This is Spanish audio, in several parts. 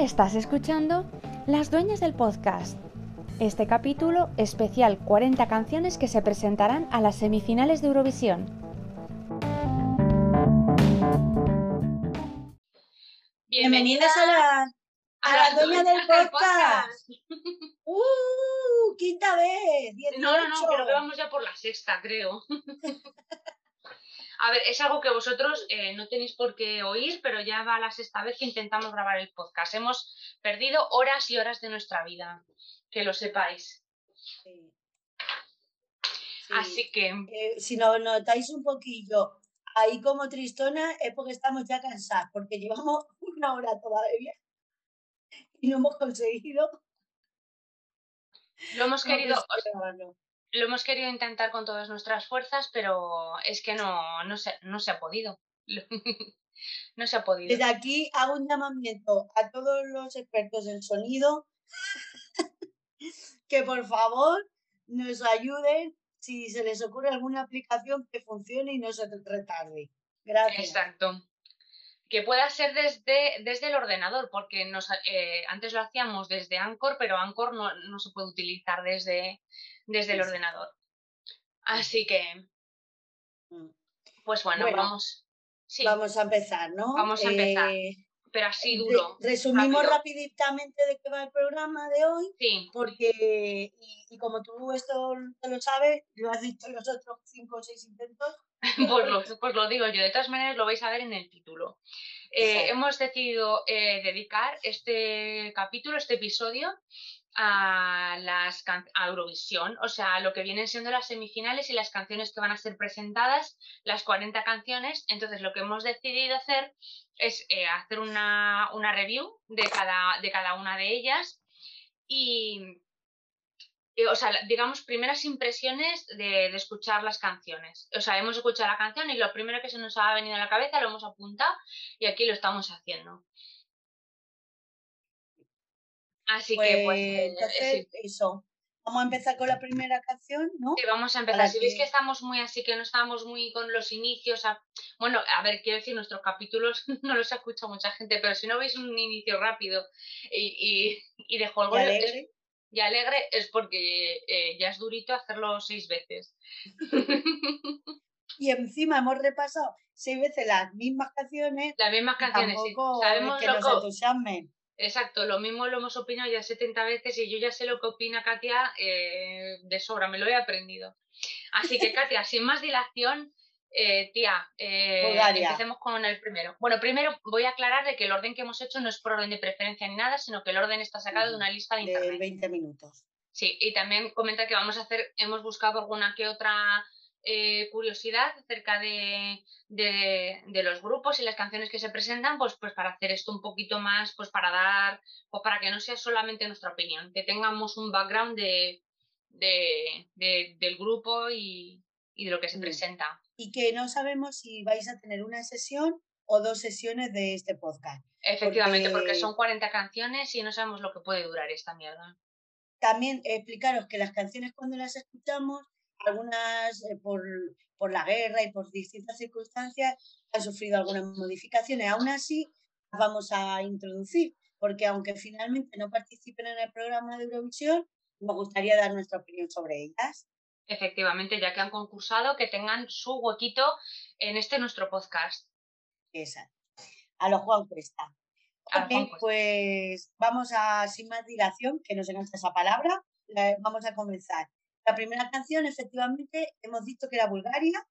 Estás escuchando Las Dueñas del Podcast. Este capítulo especial 40 canciones que se presentarán a las semifinales de Eurovisión. Bienvenidas a la, a la dueña del podcast. ¡Uh! Quinta vez. 18. No, no, no, creo que vamos ya por la sexta, creo. A ver, es algo que vosotros eh, no tenéis por qué oír, pero ya va la sexta vez que intentamos grabar el podcast. Hemos perdido horas y horas de nuestra vida, que lo sepáis. Sí. Así que, Eh, si nos notáis un poquillo ahí como tristona es porque estamos ya cansadas, porque llevamos una hora todavía y no hemos conseguido. lo hemos como querido, esperábamos. Lo hemos querido intentar con todas nuestras fuerzas, pero es que no, no, se, no se ha podido. no se ha podido. Desde aquí hago un llamamiento a todos los expertos en sonido que por favor nos ayuden si se les ocurre alguna aplicación que funcione y no se retarde. Gracias. Exacto. Que pueda ser desde, desde el ordenador, porque nos, eh, antes lo hacíamos desde Anchor, pero Anchor no, no se puede utilizar desde, desde el ordenador. Así que, Mm. pues bueno, Bueno, vamos. Sí, Vamos a empezar, ¿no? Vamos a empezar. Eh, pero así duro. resumimos rápido. rapiditamente de qué va el programa de hoy, Sí, porque, y, y como tú esto te lo sabes, lo has dicho en los otros cinco o seis intentos, pues lo, pues lo digo yo. De todas maneras, lo vais a ver en el título. Eh, hemos decidido eh, dedicar este capítulo, este episodio, a las a Eurovisión, o sea, a lo que vienen siendo las semifinales y las canciones que van a ser presentadas, las 40 canciones. Entonces, lo que hemos decidido hacer es eh, hacer una, una review de cada, de cada una de ellas y, y, o sea, digamos, primeras impresiones de, de escuchar las canciones. O sea, hemos escuchado la canción y lo primero que se nos ha venido a la cabeza lo hemos apuntado y aquí lo estamos haciendo. Así pues, que, pues, eh, entonces, sí, eso. Vamos a empezar con la primera canción, ¿no? sí, vamos a empezar. para Si veis que- estamos muy así, que no estamos muy con los inicios, a- bueno, a ver, quiero decir, nuestros capítulos no los escucha mucha gente, pero si no veis un inicio rápido y, y, y de juego es-. Y alegre, es porque eh, ya es durito hacerlo seis veces. Y encima hemos repasado seis veces las mismas canciones. Las mismas canciones, sí. tampoco Sabemos que lo nos entusiasmen. Exacto, lo mismo lo hemos opinado ya 70 veces y yo ya sé lo que opina Katia eh, de sobra, me lo he aprendido. Así que Katia, sin más dilación, eh, tía, eh, empecemos con el primero. Bueno, primero voy a aclarar de que el orden que hemos hecho no es por orden de preferencia ni nada, sino que el orden está sacado de una lista de de internet. 20 minutos. Sí, y también comenta que vamos a hacer, hemos buscado alguna que otra eh, curiosidad acerca de, de, de los grupos y las canciones que se presentan, pues, pues para hacer esto un poquito más, pues para dar, pues para que no sea solamente nuestra opinión, que tengamos un background de, de, de- del grupo y, y de lo que se Mm. presenta. Y que no sabemos si vais a tener una sesión o dos sesiones de este podcast. Efectivamente, porque Porque- son 40 canciones y no sabemos lo que puede durar esta mierda. También explicaros que las canciones cuando las escuchamos, algunas eh, por, por la guerra y por distintas circunstancias han sufrido algunas modificaciones. Aún así, las vamos a introducir, porque aunque finalmente no participen en el programa de Eurovisión, nos gustaría dar nuestra opinión sobre ellas. Efectivamente, ya que han concursado, que tengan su huequito en este nuestro podcast. Exacto. A los Juan Cuesta. A los Ok, Juan Cuesta. pues vamos a, sin más dilación, que no se cansa esa palabra, la- vamos a comenzar. La primera canción, efectivamente, hemos dicho que era Bulgaria.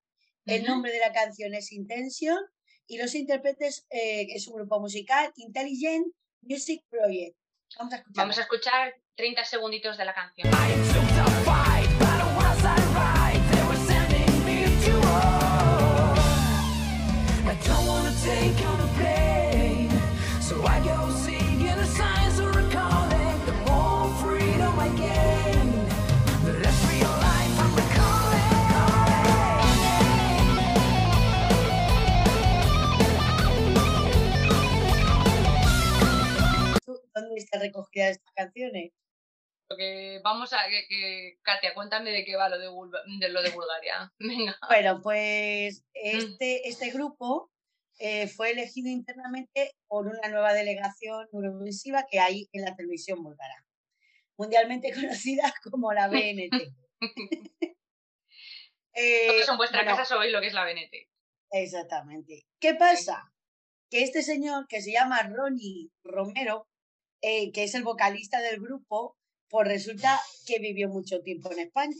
El nombre de la canción es Intention y los intérpretes eh, es un grupo musical, Intelligent Music Project. Vamos a escuchar. Vamos a escuchar 30 segunditos de la canción. ¿Dónde está recogida estas canciones? Porque vamos a que, que- Katia, cuéntame de qué va lo de, de lo de Bulgaria. Venga. Bueno, pues este, este grupo eh, fue elegido internamente por una nueva delegación eurovisiva que hay en la televisión búlgara, mundialmente conocida como la BNT. eh, en vuestra casa sabéis lo que es la BNT. Exactamente. ¿Qué pasa? Que este señor que se llama Ronnie Romero, eh, que es el vocalista del grupo, pues resulta que vivió mucho tiempo en España.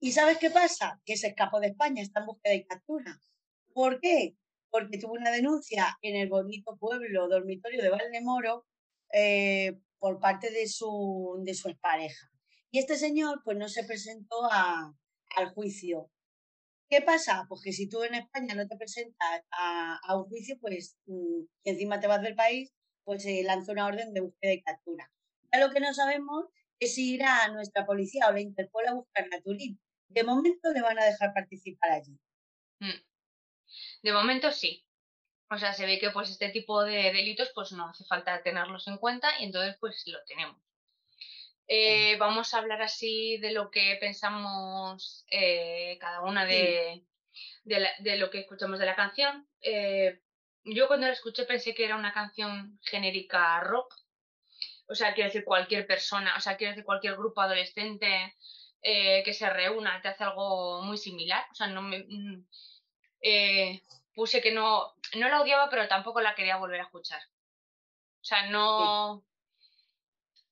¿Y sabes qué pasa? Que se escapó de España, está en búsqueda de captura. ¿Por qué? Porque tuvo una denuncia en el bonito pueblo dormitorio de Valdemoro eh, por parte de su, de su expareja. Y este señor pues no se presentó a, al juicio. ¿Qué pasa? Pues que si tú en España no te presentas a, a un juicio, pues mm, encima te vas del país, pues se lanza una orden de búsqueda y captura. Ya lo que no sabemos es si irá a nuestra policía o la Interpol a buscar a Turín. De momento le van a dejar participar allí. Mm. De momento sí. O sea, se ve que pues este tipo de delitos pues no hace falta tenerlos en cuenta y entonces pues lo tenemos. Eh, vamos a hablar así de lo que pensamos eh, cada una de, de, lo que escuchamos de la canción. Eh, yo cuando la escuché pensé que era una canción genérica rock. O sea, quiero decir cualquier persona, o sea, quiero decir cualquier grupo adolescente que se reúna, te hace algo muy similar. O sea, no me, mm, puse que no, no la odiaba, pero tampoco la quería volver a escuchar. O sea, no...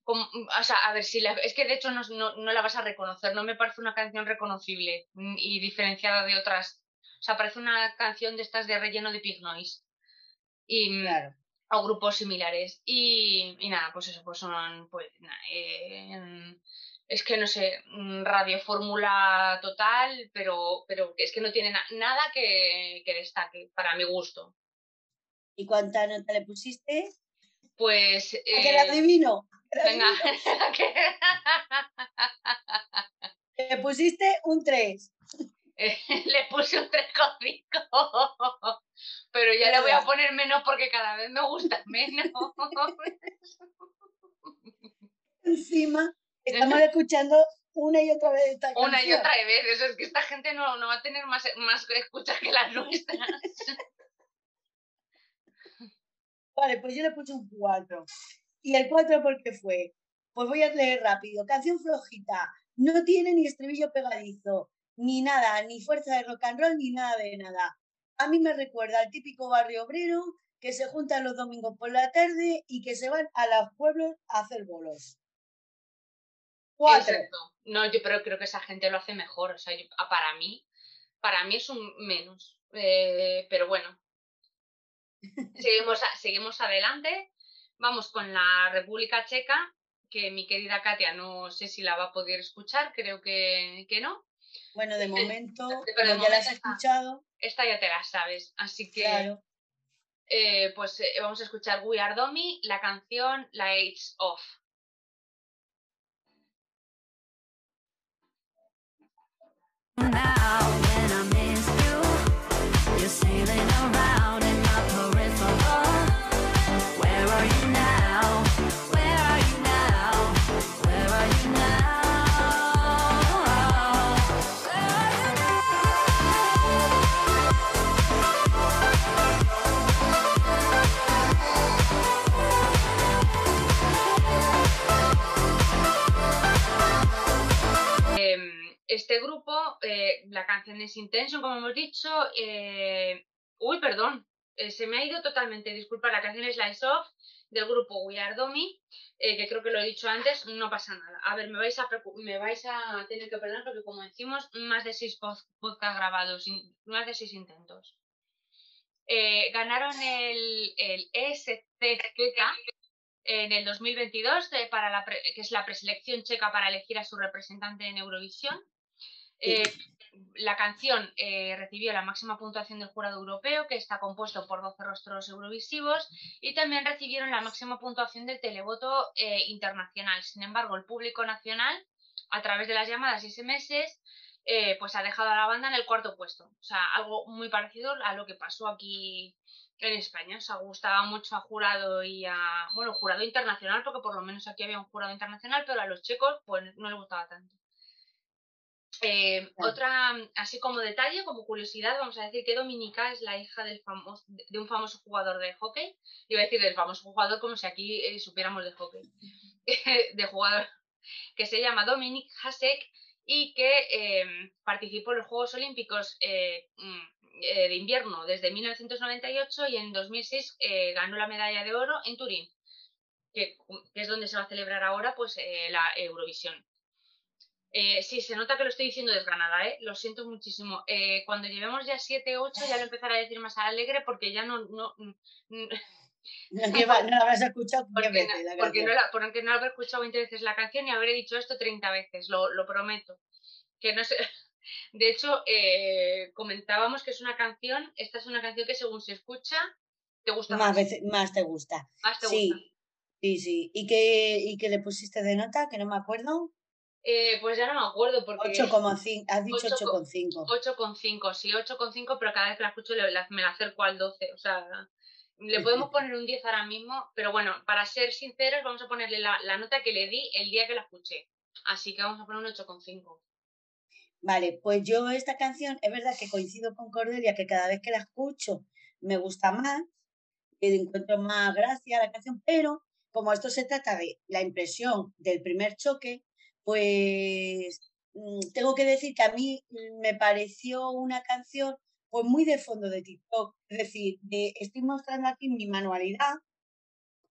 o sea, a ver si la, es que de hecho no, no, la vas a reconocer, no me parece una canción reconocible mm, y diferenciada de otras. O sea, parece una canción de estas de relleno de Pig Noise. Y, mm, claro. O grupos similares. Y, y nada, pues eso, pues son pues, eh, es que no sé, mm, radio fórmula total, pero, pero es que no tiene nada que, destaque para mi gusto. ¿Y cuánta nota le pusiste? Pues. Eh, que la adivino. venga. le pusiste un 3. le puse un 3,5. Pero ya le voy a poner menos porque cada vez me gusta menos. Encima Estamos escuchando una y otra vez esta Una y otra vez, eso es que esta gente no, no va a tener más, más escuchas que las nuestras. vale, pues yo le puse un 4. ¿Y el 4 por qué fue? Pues voy a leer rápido. Canción flojita, no tiene ni estribillo pegadizo, ni nada, ni fuerza de rock and roll, ni nada de nada. A mí me recuerda al típico barrio obrero que se juntan los domingos por la tarde y que se van a los pueblos a hacer bolos. Exacto. No, yo pero creo que esa gente lo hace mejor. O sea, para mí, para mí es un menos. Eh, pero bueno. seguimos, seguimos adelante. Vamos con la República Checa, que mi querida Katia no sé si la va a poder escuchar, creo que, que no. Bueno, de momento, pero ya la has escuchado. Esta ya te la sabes, así que eh, pues eh, vamos a escuchar We Are Domi, la canción Lights Off. now este grupo, eh, la canción es Intention, como hemos dicho. Eh, uy, perdón, eh, se me ha ido totalmente, disculpa, la canción es Lights Off del grupo We Are Domi, que creo que lo he dicho antes, no pasa nada. A ver, me vais a, me vais a tener que perdonar porque, como decimos, más de seis podcasts grabados, más de seis intentos. ganaron el, el ESCK en el 2022, para la que es la preselección checa para elegir a su representante en Eurovisión. Eh, la canción eh, recibió la máxima puntuación del jurado europeo, que está compuesto por 12 rostros eurovisivos, y también recibieron la máxima puntuación del televoto eh, internacional. Sin embargo, el público nacional, a través de las llamadas y SMS, pues ha dejado a la banda en el cuarto puesto. O sea, algo muy parecido a lo que pasó aquí en España. O sea, gustaba mucho a jurado y a, bueno, jurado internacional, porque por lo menos aquí había un jurado internacional, pero a los checos pues no les gustaba tanto. Eh, otra, así como detalle, como curiosidad, vamos a decir que Dominica es la hija del famoso, de un famoso jugador de hockey. Iba a decir del famoso jugador como si aquí eh, supiéramos de hockey. de jugador que se llama Dominic Hasek y que em, participó en los Juegos Olímpicos eh, mm, de invierno desde 1998 y en 2006 ganó la medalla de oro en Turín, que, que, es donde se va a celebrar ahora pues, la Eurovisión. Eh, sí, se nota que lo estoy diciendo desganada, ¿eh? Lo siento muchísimo. Eh, cuando llevemos ya 7, 8, ya lo empezaré a decir más alegre porque ya no... no, no, no, la habrás escuchado porque, veces, la porque, no la, porque no habré escuchado 20 veces la canción y habré dicho esto 30 veces, lo, lo prometo. Que no sé... De hecho, eh, comentábamos que es una canción, esta es una canción que según se escucha, te gusta más. Más, veces, más te gusta. Más te sí, gusta. Sí, sí. ¿Y qué, ¿Y qué le pusiste de nota? Que no me acuerdo. Eh, pues ya no me acuerdo porque... 8,5, has dicho 8,5. 8,5, sí, 8,5, pero cada vez que la escucho me la acerco al 12, o sea, le podemos poner un 10 ahora mismo, pero bueno, para ser sinceros vamos a ponerle la, la nota que le di el día que la escuché, así que vamos a poner un 8,5. Vale, pues yo esta canción, es verdad que coincido con Cordelia, que cada vez que la escucho me gusta más, que encuentro más gracia a la canción, pero como esto se trata de la impresión del primer choque, pues mm, tengo que decir que a mí me pareció una canción pues muy de fondo de TikTok, es decir, estoy mostrando aquí mi manualidad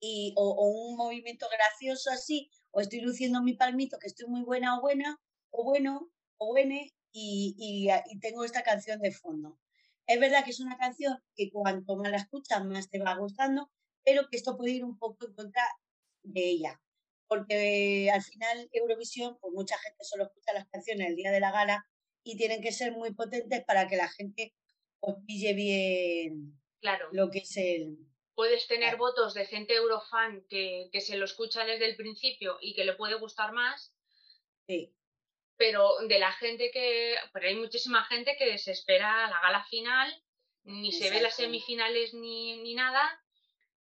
y, o, un movimiento gracioso así, o estoy luciendo mi palmito que estoy muy buena o buena, o bueno, o buene, y, y, tengo esta canción de fondo. Es verdad que es una canción que cuanto más la escuchas, más te va gustando, pero que esto puede ir un poco en contra de ella porque al final Eurovisión, pues mucha gente solo escucha las canciones el día de la gala y tienen que ser muy potentes para que la gente pues pille bien claro. lo que es el... Puedes tener votos de gente eurofan que, que se lo escucha desde el principio y que le puede gustar más. Sí. Pero de la gente que... Pero hay muchísima gente que se espera la gala final, ni se ve las semifinales ni, ni nada,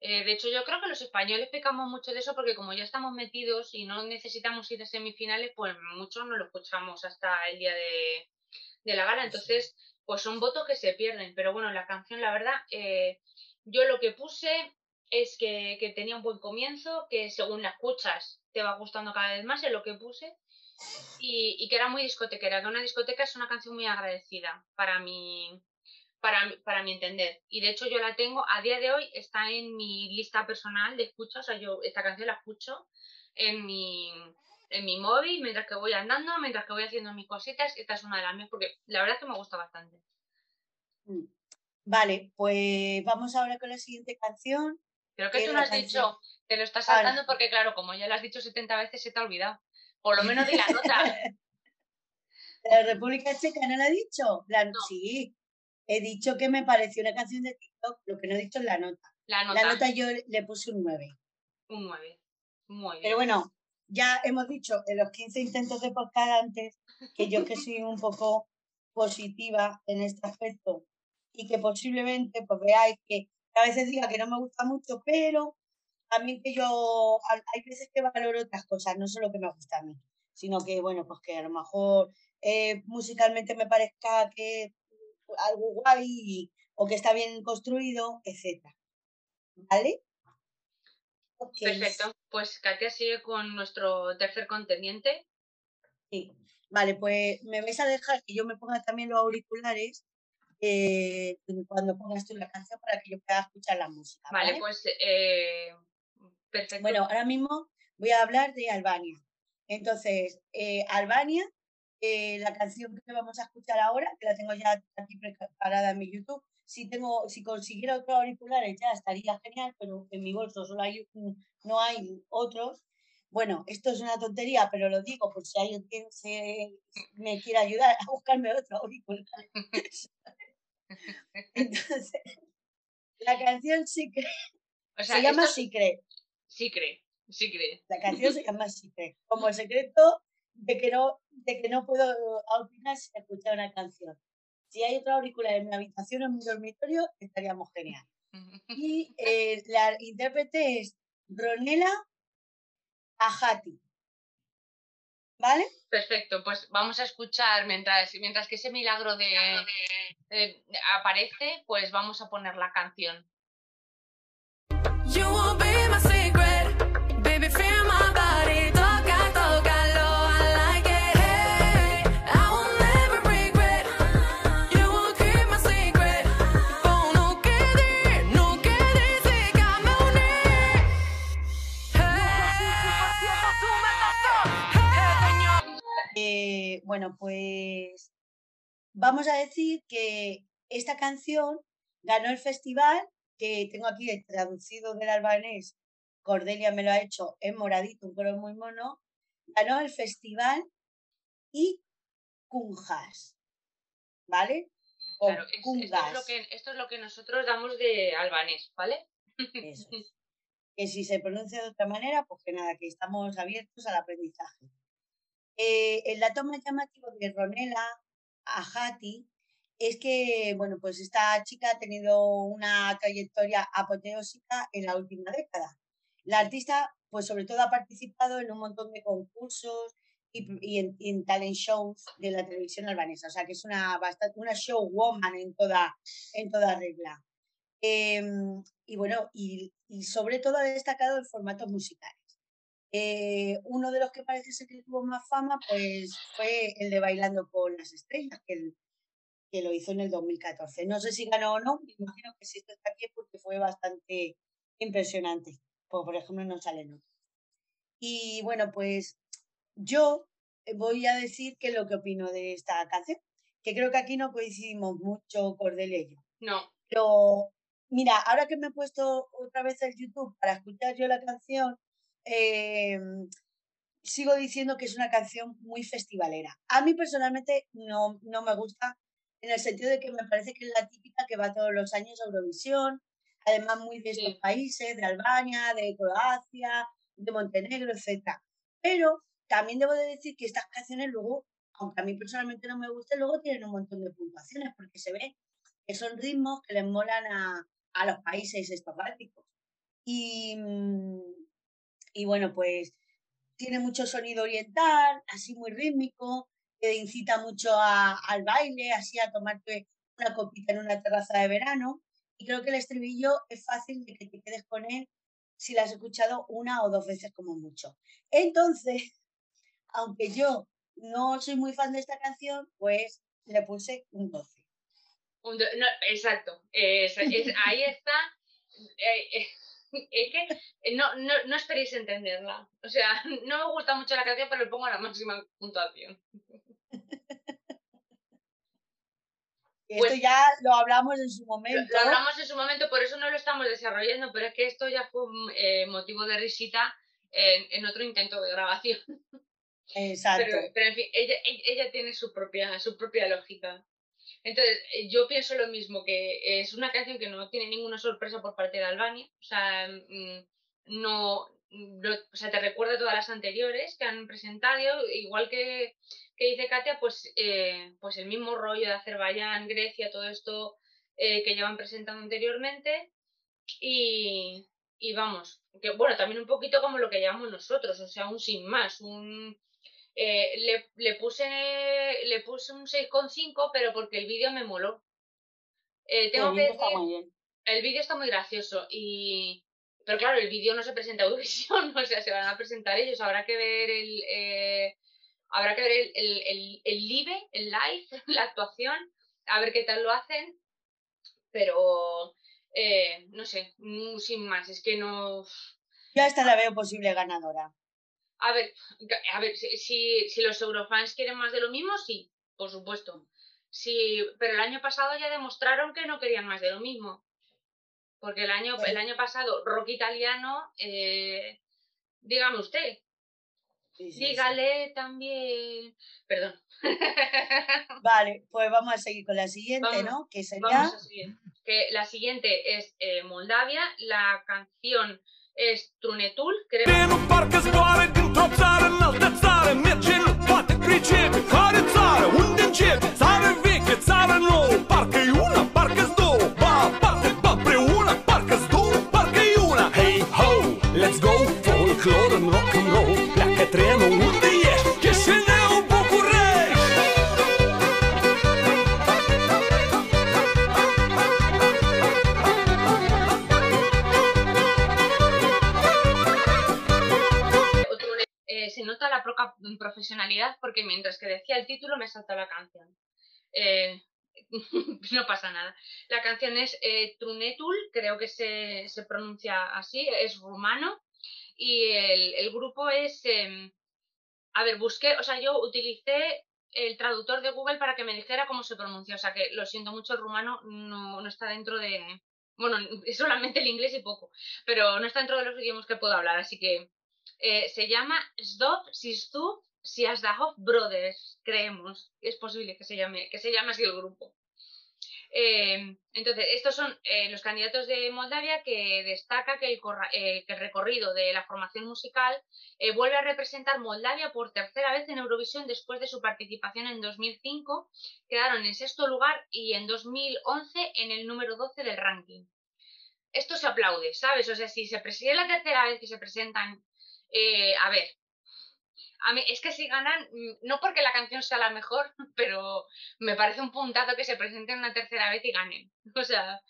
eh, de hecho, yo creo que los españoles pecamos mucho de eso porque como ya estamos metidos y no necesitamos ir a semifinales, pues muchos no lo escuchamos hasta el día de, la gala. Entonces, pues son votos que se pierden. Pero bueno, la canción, la verdad, eh, yo lo que puse es que, tenía un buen comienzo, que según la escuchas te va gustando cada vez más, es lo que puse. Y, y que era muy discotequera, que una discoteca es una canción muy agradecida para mi, para, para mi entender. Y de hecho yo la tengo, a día de hoy está en mi lista personal de escucha, o sea, yo esta canción la escucho en mi, en mi móvil mientras que voy andando, mientras que voy haciendo mis cositas, esta es una de las mías porque la verdad es que me gusta bastante. Mm. Vale, pues vamos ahora con la siguiente canción. Creo que tú lo has dicho, te lo estás saltando porque claro, como ya lo has dicho 70 veces se te ha olvidado. Por lo menos di la nota. ¿La República Checa no la ha dicho? La, Sí, he dicho que me pareció una canción de TikTok, lo que no he dicho es la nota. La nota, la nota yo le puse un 9. Un 9. Muy bien. Pero bueno, ya hemos dicho en los 15 intentos de podcast antes que yo que soy un poco positiva en este aspecto y que posiblemente pues veáis que a veces diga que no me gusta mucho, pero también que yo hay veces que valoro otras cosas, no solo que me gusta a mí, sino que bueno, pues que a lo mejor eh, musicalmente me parezca que algo guay o que está bien construido, etc. ¿Vale? Perfecto. Pues Katia sigue con nuestro tercer contendiente. Sí. Vale, pues me vais a dejar que yo me ponga también los auriculares eh, cuando pongas tú la canción para que yo pueda escuchar la música. Vale, pues eh, perfecto. Bueno, ahora mismo voy a hablar de Albania. Entonces, eh, Albania eh, la canción que vamos a escuchar ahora, que la tengo ya aquí preparada en mi YouTube. Si, tengo, si consiguiera otros auriculares ya estaría genial, pero en mi bolso solo hay, no hay otros. Bueno, esto es una tontería, pero lo digo por si alguien se, me quiere ayudar a buscarme otro auricular. Entonces, la canción Secret se llama Secret. Secret, Secret. La canción se llama Secret. Como el secreto de que no, de que no puedo opinar sin escuchar una canción. Si hay otra auricular en mi habitación o en mi dormitorio, estaríamos genial. Y eh, la intérprete es Ronela Ajati. ¿Vale? Perfecto, pues vamos a escuchar mientras, mientras que ese milagro de, de- aparece, pues vamos a poner la canción. You Eh, bueno, pues vamos a decir que esta canción ganó el festival, que tengo aquí el traducido del albanés, Cordelia me lo ha hecho en moradito, un color muy mono, ganó el festival y Kunjas, ¿vale? O Claro, es- esto, es lo que, esto es lo que nosotros damos de albanés, ¿vale? eso es. Que si se pronuncia de otra manera, pues que nada, que estamos abiertos al aprendizaje. Eh, el dato más llamativo de Ronela Ajati es que, bueno, pues esta chica ha tenido una trayectoria apoteósica en la última década. La artista, pues sobre todo ha participado en un montón de concursos y, en, talent shows de la televisión albanesa. O sea, que es una, bastante, una showwoman en toda, en toda regla. Em, y bueno, y sobre todo ha destacado en formatos musicales. Eh, uno de los que parece ser que tuvo más fama, pues fue el de Bailando con las Estrellas, que, el- que lo hizo en el 2014. No sé si ganó o no, me imagino que si esto está aquí es porque fue bastante impresionante. Pues, por ejemplo, no sale nota. Y bueno, pues yo voy a decir qué es lo que opino de esta canción, que creo que aquí no coincidimos mucho, Cordelia y yo. No, Pero mira, ahora que me he puesto otra vez el YouTube para escuchar yo la canción, eh, sigo diciendo que es una canción muy festivalera. A mí personalmente no, no me gusta en el sentido de que me parece que es la típica que va todos los años a Eurovisión, además muy de estos Sí. países, de Albania, de Croacia, de Montenegro, etcétera. Pero también debo de decir que estas canciones luego, aunque a mí personalmente no me gusten, luego tienen un montón de puntuaciones porque se ve que son ritmos que les molan a, a los países estos bálticos. Y, mm, y bueno, pues tiene mucho sonido oriental, así muy rítmico, que incita mucho a- al baile, así a tomarte una copita en una terraza de verano. Y creo que el estribillo es fácil de que te quedes con él si lo has escuchado una o dos veces como mucho. Entonces, aunque yo no soy muy fan de esta canción, pues le puse un 12. un do- no, exacto. es- es- ahí está. eh, eh, es que eh, no, no, no esperéis entenderla. O sea, no me gusta mucho la canción, pero le pongo la máxima puntuación. Esto Pues- ya lo hablamos en su momento. lo hablamos en su momento, por eso no lo estamos desarrollando, pero es que esto ya fue eh, motivo de risita en, en otro intento de grabación. Exacto. Pero, pero en fin, ella, ella tiene su propia, su propia lógica. Entonces, eh, yo pienso lo mismo, que es una canción que no tiene ninguna sorpresa por parte de Albania. O sea, mm, no, no- o sea, te recuerda a todas las anteriores que han presentado, igual que, que dice Katia, pues, eh, pues el mismo rollo de Azerbaiyán, Grecia, todo esto eh, que llevan presentando anteriormente. Y, y vamos, que bueno, también un poquito como lo que llevamos nosotros, o sea, un sin más, un... eh, le, le puse le puse un 6,5, pero porque el vídeo me moló. Eh, tengo El que vídeo está muy bien. el vídeo está muy gracioso y pero claro el vídeo no se presenta a Eurovisión o sea se van a presentar ellos habrá que ver el eh, habrá que ver el, el, el, el live el live la actuación a ver qué tal lo hacen pero eh, no sé mm, sin más es que no Yo esta la veo posible ganadora. A ver a ver si, los eurofans quieren más de lo mismo sí por supuesto sí pero el año pasado ya demostraron que no querían más de lo mismo porque el año, el año pasado, rock italiano, eh, dígame usted, Sí, sí, sí. dígale también. Perdón. Vale, pues vamos a seguir con la siguiente, Vamos- ¿no? Que sería. Vamos a seguir. Que la siguiente es eh, Moldavia, la canción es Trunetul, creo. Trenu parcă zboare dintr-o țară în altă țară. Merge, nu poate pricepe. Care țară? Unde începe? Țară veche, țară nouă. Parcă-i una, parcă-s două. Ba aparte, ba preuna Parcă-s două, parcă-i una. Hey ho, let's go! Folclor în rock and roll. Pleacă trenul mientras que decía el título me saltó la canción. Eh, no pasa nada. La canción es eh, Trunetul, creo que se, se pronuncia así, es rumano. Y el, el grupo es. em, a ver, busqué, o sea, yo utilicé el traductor de Google para que me dijera cómo se pronuncia. O sea, que lo siento mucho, el rumano no, no está dentro de. Bueno, es solamente el inglés y poco, pero no está dentro de los idiomas que puedo hablar. Así que eh, se llama Zdov Sistu Siazdahov Brothers, creemos. Es posible que se llame, que se llame así el grupo. Eh, entonces, estos son eh, los candidatos de Moldavia que destaca que el, eh, recorrido de la formación musical vuelve a representar Moldavia por tercera vez en Eurovisión después de su participación en 2005. Quedaron en sexto lugar y en 2011 en el número 12 del ranking. Esto se aplaude, ¿sabes? O sea, si se preside es la tercera vez que se presentan, a ver, a mí es que si ganan, mm, no porque la canción sea la mejor, pero me parece un puntazo que se presenten una tercera vez y ganen. O sea,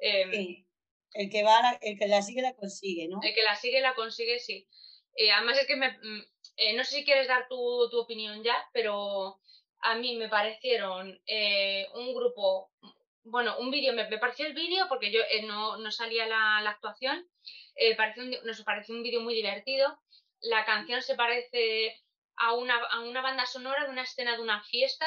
em, Sí. El que va, la- el que la sigue la consigue, ¿no? el que la sigue la consigue, sí. Eh, además es que me, mm, eh, no sé si quieres dar tu, tu opinión ya, pero a mí me parecieron eh, un grupo, bueno, un vídeo, me, me pareció el vídeo porque yo eh, no, no salía la, la actuación, pareció un di- nos pareció un vídeo muy divertido. La canción se parece a una, a una banda sonora de una escena de una fiesta.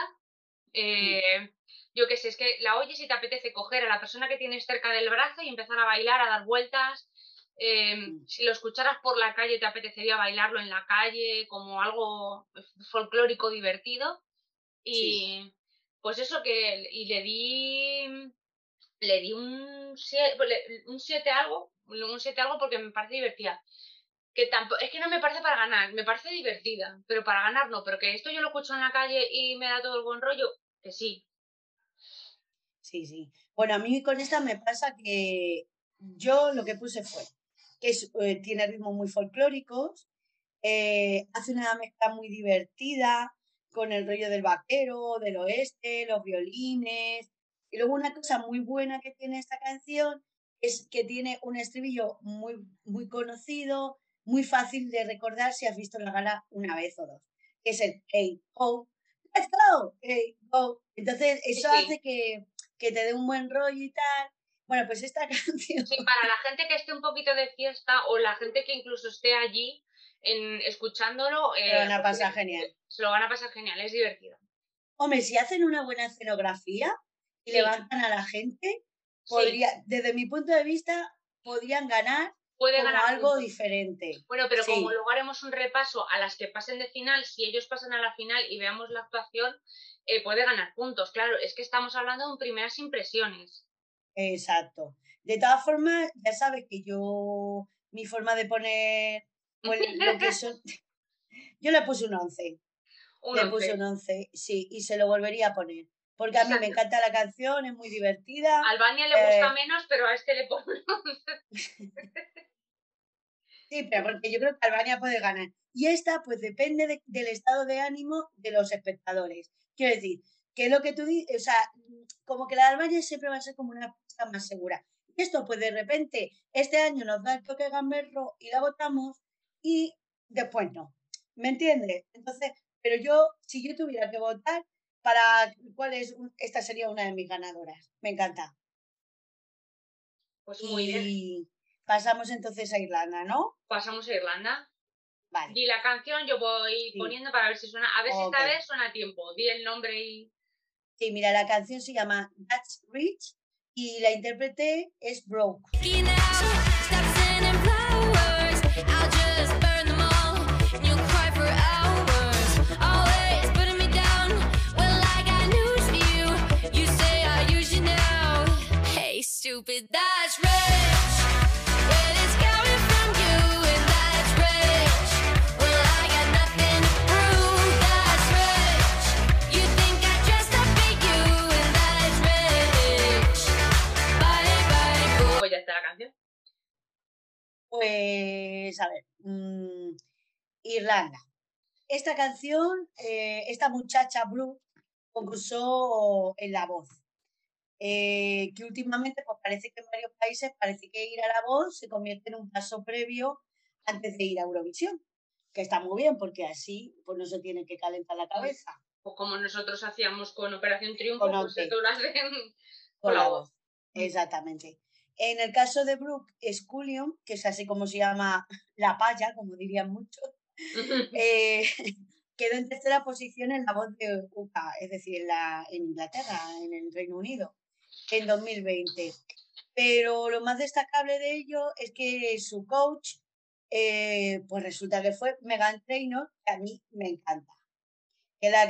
Eh, yo qué sé, es que la oyes y te apetece coger a la persona que tienes cerca del brazo y empezar a bailar, a dar vueltas. Eh, Mm. si lo escucharas por la calle, te apetecería bailarlo en la calle como algo folclórico divertido. Y pues eso que y le di le di un 7 un siete algo, un 7 algo porque me parece divertida. Que tampoco, es que no me parece para ganar, me parece divertida, pero para ganar no, pero que esto yo lo escucho en la calle y me da todo el buen rollo, que sí. Sí, sí. Bueno, a mí con esta me pasa que yo lo que puse fue que eh, tiene ritmos muy folclóricos, eh, hace una mezcla muy divertida con el rollo del vaquero, del oeste, los violines. Y luego una cosa muy buena que tiene esta canción es que tiene un estribillo muy, muy conocido, muy fácil de recordar si has visto la gala una vez o dos, que es el Hey, ho, let's go, hey, go. Entonces, eso sí. hace que, que te dé un buen rollo y tal. Bueno, pues esta canción, Sí, para la gente que esté un poquito de fiesta o la gente que incluso esté allí en, escuchándolo, te eh, van a pasar genial. se lo van a pasar genial, es divertido. Hombre, si hacen una buena escenografía y Sí. levantan a la gente, Sí, podría, desde mi punto de vista, podrían ganar puede como ganar algo puntos. diferente. Bueno, pero como luego haremos un repaso a las que pasen de final, si ellos pasan a la final y veamos la actuación, eh, puede ganar puntos. Claro, es que estamos hablando de primeras impresiones. Exacto. De todas formas, ya sabes que yo, mi forma de poner pues, lo que son. Yo le puse un 11. Un Le once. puse un 11, sí, y se lo volvería a poner. Porque a mí me encanta la canción, es muy divertida. A Albania le gusta Eh, menos, pero a este le pone Sí, pero porque yo creo que Albania puede ganar. Y esta, pues depende de- del estado de ánimo de los espectadores. Quiero decir, que lo que tú dices, o sea, como que la de Albania siempre va a ser como una apuesta más segura. Y esto, pues de repente, este año nos da el toque gamberro y la votamos y después no. ¿Me entiendes? Entonces, pero yo, si yo tuviera que votar, para cuál es, esta sería una de mis ganadoras. Me encanta. Pues muy bien. Y pasamos entonces a Irlanda, ¿no? Pasamos a Irlanda. Vale. Di la canción, yo voy Sí. poniendo para ver si suena. A ver si Ok. esta vez suena a tiempo. Di el nombre y. Sí, mira, la canción se llama That's Rich y la intérprete es Broke. Stop sending Pues, a ver, mm, Irlanda. Esta canción, eh, esta muchacha Brooke concursó en La Voz, eh, que últimamente pues parece que en varios países parece que ir a La Voz se convierte en un paso previo antes de ir a Eurovisión. que está muy bien porque así pues no se tiene que calentar la cabeza O como nosotros hacíamos con Operación Triunfo, Con pues esto lo hacen con la voz. Exactamente. En el caso de Brooke Scullion, que es así como se llama la paya, como dirían muchos, eh, quedó en tercera posición en la voz de UK, es decir, en, la, en Inglaterra, en el Reino Unido, en 2020. Pero lo más destacable de ello es que su coach, eh, pues resulta que fue Megan Trainor, que a mí me encanta. Que la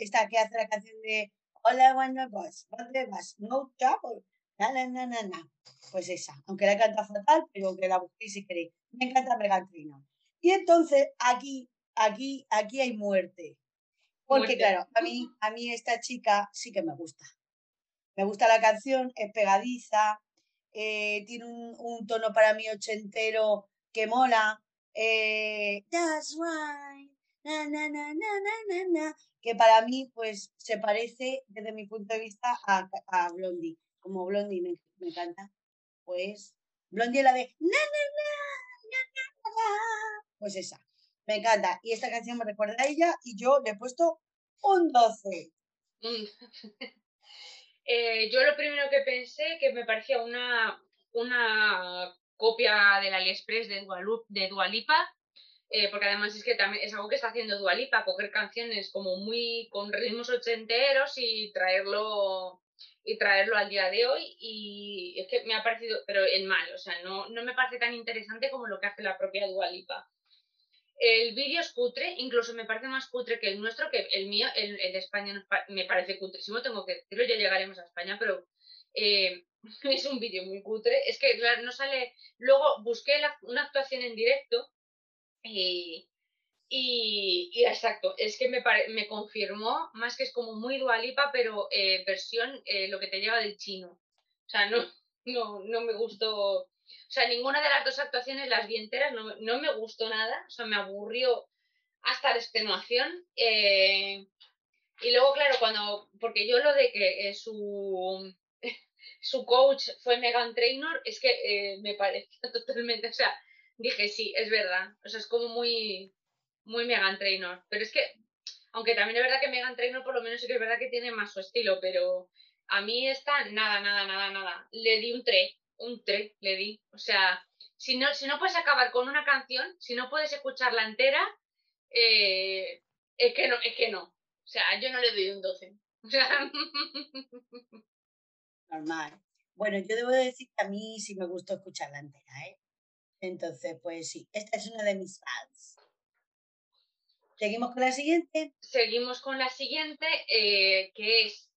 esta que hace la canción de Hola, bueno, pues, ¿dónde vas? No trouble. Na, na, na, na, na. Pues esa, aunque la canta fatal, pero que la busquéis si queréis. Me encanta Megan Trainor. Y entonces aquí, aquí, aquí hay muerte. Porque Muerte. claro, a mí, a mí esta chica sí que me gusta. Me gusta la canción, es pegadiza, eh, tiene un, un tono para mí ochentero que mola. eh, That's right. Na, na, na, na, na, na, na, que para mí pues se parece desde mi punto de vista a, a Blondie. Como Blondie me, me encanta, pues Blondie la de na, na, na, na, pues esa, me encanta. Y esta canción me recuerda a ella y yo le he puesto un 12. Mm. Eh, yo lo primero que pensé que me parecía una, una copia del AliExpress de, Dualu- de Dualipa, porque además es que también es algo que está haciendo Dualipa, coger canciones como muy con ritmos ochenteros y traerlo y traerlo al día de hoy y es que me ha parecido, pero en mal, o sea, no, no me parece tan interesante como lo que hace la propia Dualipa. El vídeo es cutre, incluso me parece más cutre que el nuestro, que el mío, el, el de España me parece cutrísimo, tengo que decirlo, ya llegaremos a España, pero eh, es un vídeo muy cutre. Es que claro, no sale. Luego busqué la- una actuación en directo y, y, exacto, es que me, me confirmó más que es como muy dualipa, pero eh, versión eh, lo que te lleva del chino. O sea, no, no, no me gustó. O sea, ninguna de las dos actuaciones, las vi enteras, no, no me gustó nada. O sea, me aburrió hasta la extenuación. eh, y luego, claro, cuando. Porque yo lo de que su. Su coach fue Megan Trainor, es que me pareció totalmente. O sea, dije, sí, es verdad. O sea, es como muy. Muy Megan Trainor. Pero es que. Aunque también es verdad que Megan Trainor, por lo menos sí que es verdad que tiene más su estilo, pero. A mí esta, nada, nada, nada, nada. Le di un 3, un 3 le di. O sea, si no, si no puedes acabar con una canción, si no puedes escucharla entera, eh, es que no, es que no. O sea, yo no le doy un 12. O sea, Normal. Bueno, yo debo de decir que a mí sí me gustó escucharla entera, ¿eh? Entonces, pues sí, esta es una de mis fans. Seguimos con la siguiente. seguimos con la siguiente, eh, que es.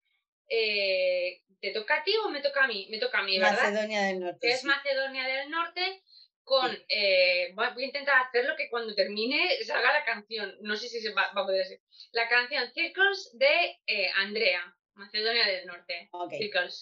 eh, ¿Te toca a ti o me toca a mí? Me toca a mí, ¿verdad? Macedonia del Norte. que es sí. Macedonia del Norte con eh, voy a intentar hacerlo que cuando termine salga la canción no sé si se va, va a poder ser la canción Circles de eh, Andrea Macedonia del Norte Ok. Circles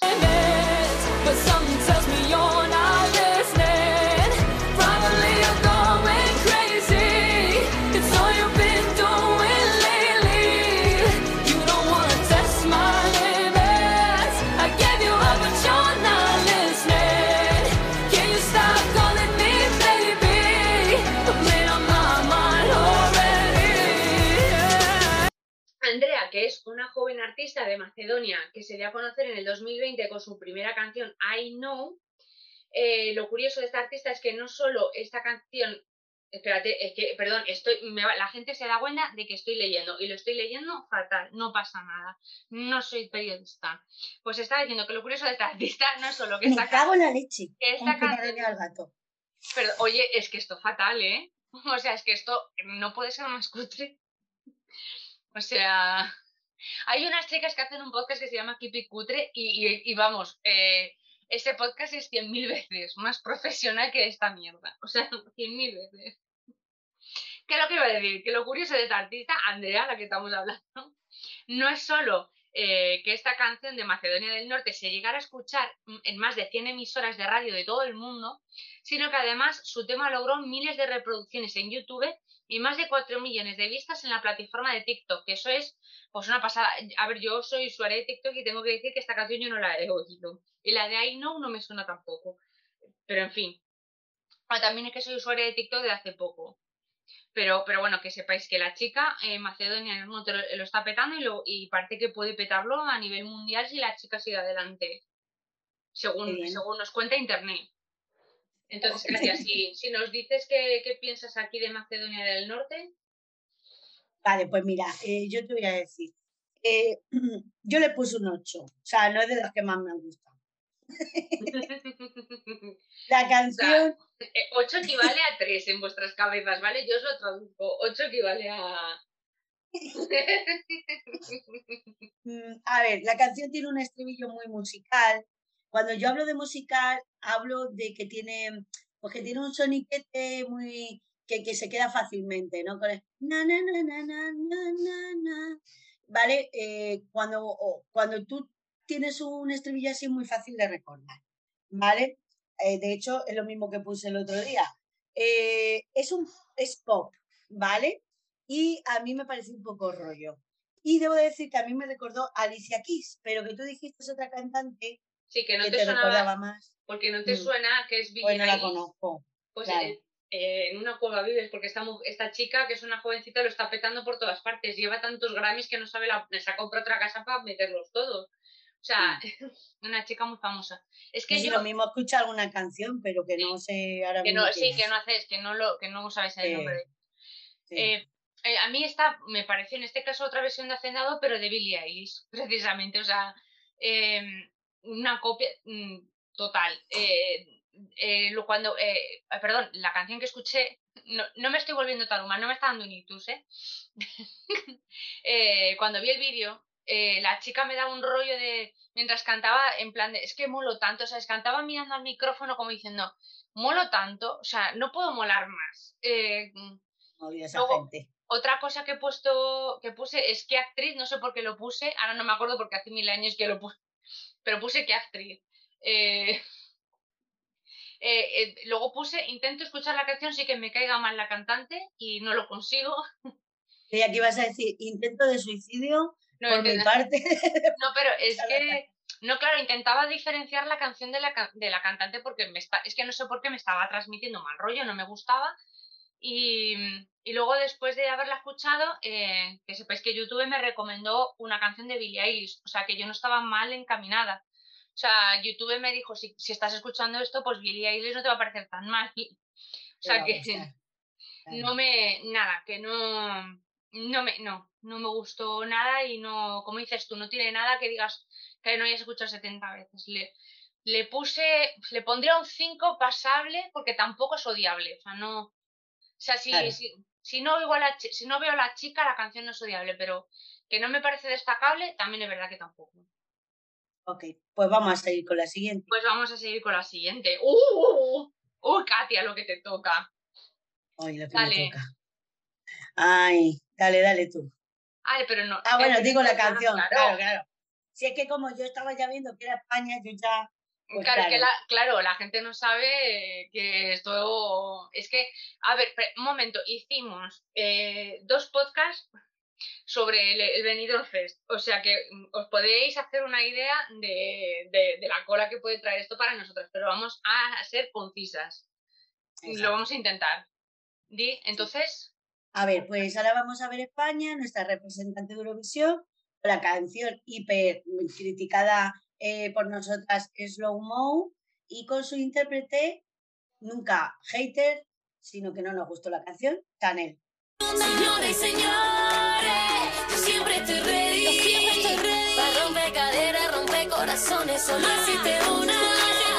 que es una joven artista de Macedonia que se dio a conocer en el 2020 con su primera canción I Know eh, lo curioso de esta artista es que no solo esta canción Espérate, es que, perdón, estoy, me va- la gente se da cuenta de que estoy leyendo y lo estoy leyendo fatal, no pasa nada, no soy periodista. Pues estaba diciendo que lo curioso de esta artista no es solo que Me esta cago en la leche. que esta canción- al gato. Pero, oye, es que esto fatal, ¿eh? O sea, es que esto no puede ser más cutre. O sea, hay unas chicas que hacen un podcast que se llama Keep It Cutre y vamos, eh, ese podcast es cien mil veces más profesional que esta mierda. O sea, cien mil veces. ¿Qué es lo que iba a decir? Que lo curioso de esta artista, Andrea, la que estamos hablando, no es solo eh, que esta canción de Macedonia del Norte se llegara a escuchar mm, en más de 100 emisoras de radio de todo el mundo, sino que además su tema logró miles de reproducciones en YouTube y más de 4 millones de vistas en la plataforma de TikTok, que eso es pues una pasada. A ver, yo soy usuaria de TikTok y tengo que decir que esta canción yo no la he oído. Y la de I Know no me suena tampoco. Pero en fin. Ah, también es que soy usuaria de TikTok de hace poco. Pero, pero bueno, que sepáis que la chica eh, Macedonia en el mundo lo, lo está petando y, lo, y parece que puede petarlo a nivel mundial si la chica sigue adelante, según, según nos cuenta internet. Entonces, gracias. Si, si nos dices qué, qué piensas aquí de Macedonia del Norte, Vale, pues mira, eh, yo te voy a decir. eh, yo le puse un 8, o sea, no es de las que más me han gustado. La canción, 8 equivale a 3 en vuestras cabezas, ¿vale? Yo os lo traduzco. 8 equivale a... mm, a ver, la canción tiene un estribillo muy musical. Cuando yo hablo de musical, hablo de que tiene, pues que tiene un soniquete muy, que, que se queda fácilmente, ¿no? Con el na, na, na, na, na, na, na. ¿Vale? Eh, cuando, o- cuando tú tienes un estribillo así muy fácil de recordar, ¿vale? Eh, de hecho, es lo mismo que puse el otro día. Eh, es un es pop, ¿vale? Y a mí me parece un poco rollo. Y debo decir que a mí me recordó Alicia Keys, pero que tú dijiste es otra cantante Sí, que no que te, te sonaba, recordaba más. porque no te Mm. suena que es Billie Pues no la conozco. Pues claro. eh, eh, en una cueva vives, porque esta, esta chica, que es una jovencita, lo está petando por todas partes. Lleva tantos Grammys que no sabe la. Se ha comprado otra casa para meterlos todos. O sea, una chica muy famosa. Es que yo. lo mismo escucha alguna canción, pero que no sé ahora Que mismo. no, sí, que no haces, que no lo, que no sabes el nombre. de- Sí. Eh, eh, a mí esta me pareció en este caso otra versión de Hacendado, pero de Billie Eilish, precisamente. O sea, eh, una copia mm, total. Eh, eh, lo- cuando, ah, perdón, la canción que escuché, no, no me estoy volviendo tan humana, no me está dando un ictus, ¿eh? Eh, cuando vi el vídeo, eh, la chica me daba un rollo de, mientras cantaba, en plan de, es que molo tanto, o sea, es- cantaba mirando al micrófono como diciendo, molo tanto, o sea, no puedo molar más. Eh, Odio esa luego- gente. otra cosa que he puesto, que puse es que actriz, no sé por qué lo puse, ahora no me acuerdo porque hace mil años que lo puse, pero puse que actriz. Eh, eh, eh, luego puse, intento escuchar la canción sí que me caiga mal la cantante y no lo consigo. Creía que ibas a decir intento de suicidio No, por mi intenta- parte. no, pero es que, no, claro, intentaba diferenciar la canción de la, de la cantante porque me está, es que no sé por qué me estaba transmitiendo mal rollo, no me gustaba. Y, y luego después de haberla escuchado, eh, que sepáis que YouTube me recomendó una canción de Billie Eilish, o sea que yo no estaba mal encaminada. O sea, YouTube me dijo, si, si estás escuchando esto, pues Billie Eilish no te va a parecer tan mal. O sea que no me, nada, que no, no me, no, no me gustó nada y no, como dices tú, no tiene nada que digas que no hayas escuchado 70 veces. Le, le puse, le pondría un 5 pasable porque tampoco es odiable, o sea, no, o sea, si, Claro. si, si no igual a chi- si no veo a la chica, la canción no es odiable, pero que no me parece destacable, también es verdad que tampoco. Ok, pues vamos a seguir con la siguiente. Pues vamos a seguir con la siguiente. ¡Uh! ¡Uh, Katia, lo que te toca! Ay, lo que Dale. me toca. Ay, dale, dale tú. Ay, pero no. Ah, bueno, eh, digo la canción, claro. claro, claro. Si es que como yo estaba ya viendo que era España, yo ya. Pues claro, que claro. la, claro, la gente no sabe que esto. Es que, a ver, un momento, hicimos eh, dos podcasts sobre el, el Benidorm Fest. O sea que mm, os podéis hacer una idea de, de- de la cola que puede traer esto para nosotras, pero vamos a ser concisas. Exacto. Lo vamos a intentar. Di, entonces, A ver, pues ahora vamos a ver España, nuestra representante de Eurovisión, la canción hiper criticada eh, por nosotras Slow Mo y con su intérprete, nunca hater, sino que no nos gustó la canción, Chanel. Señores y señores, yo siempre estoy ready. Yo siempre estoy ready. Para romper caderas, romper corazones. Solo existe una.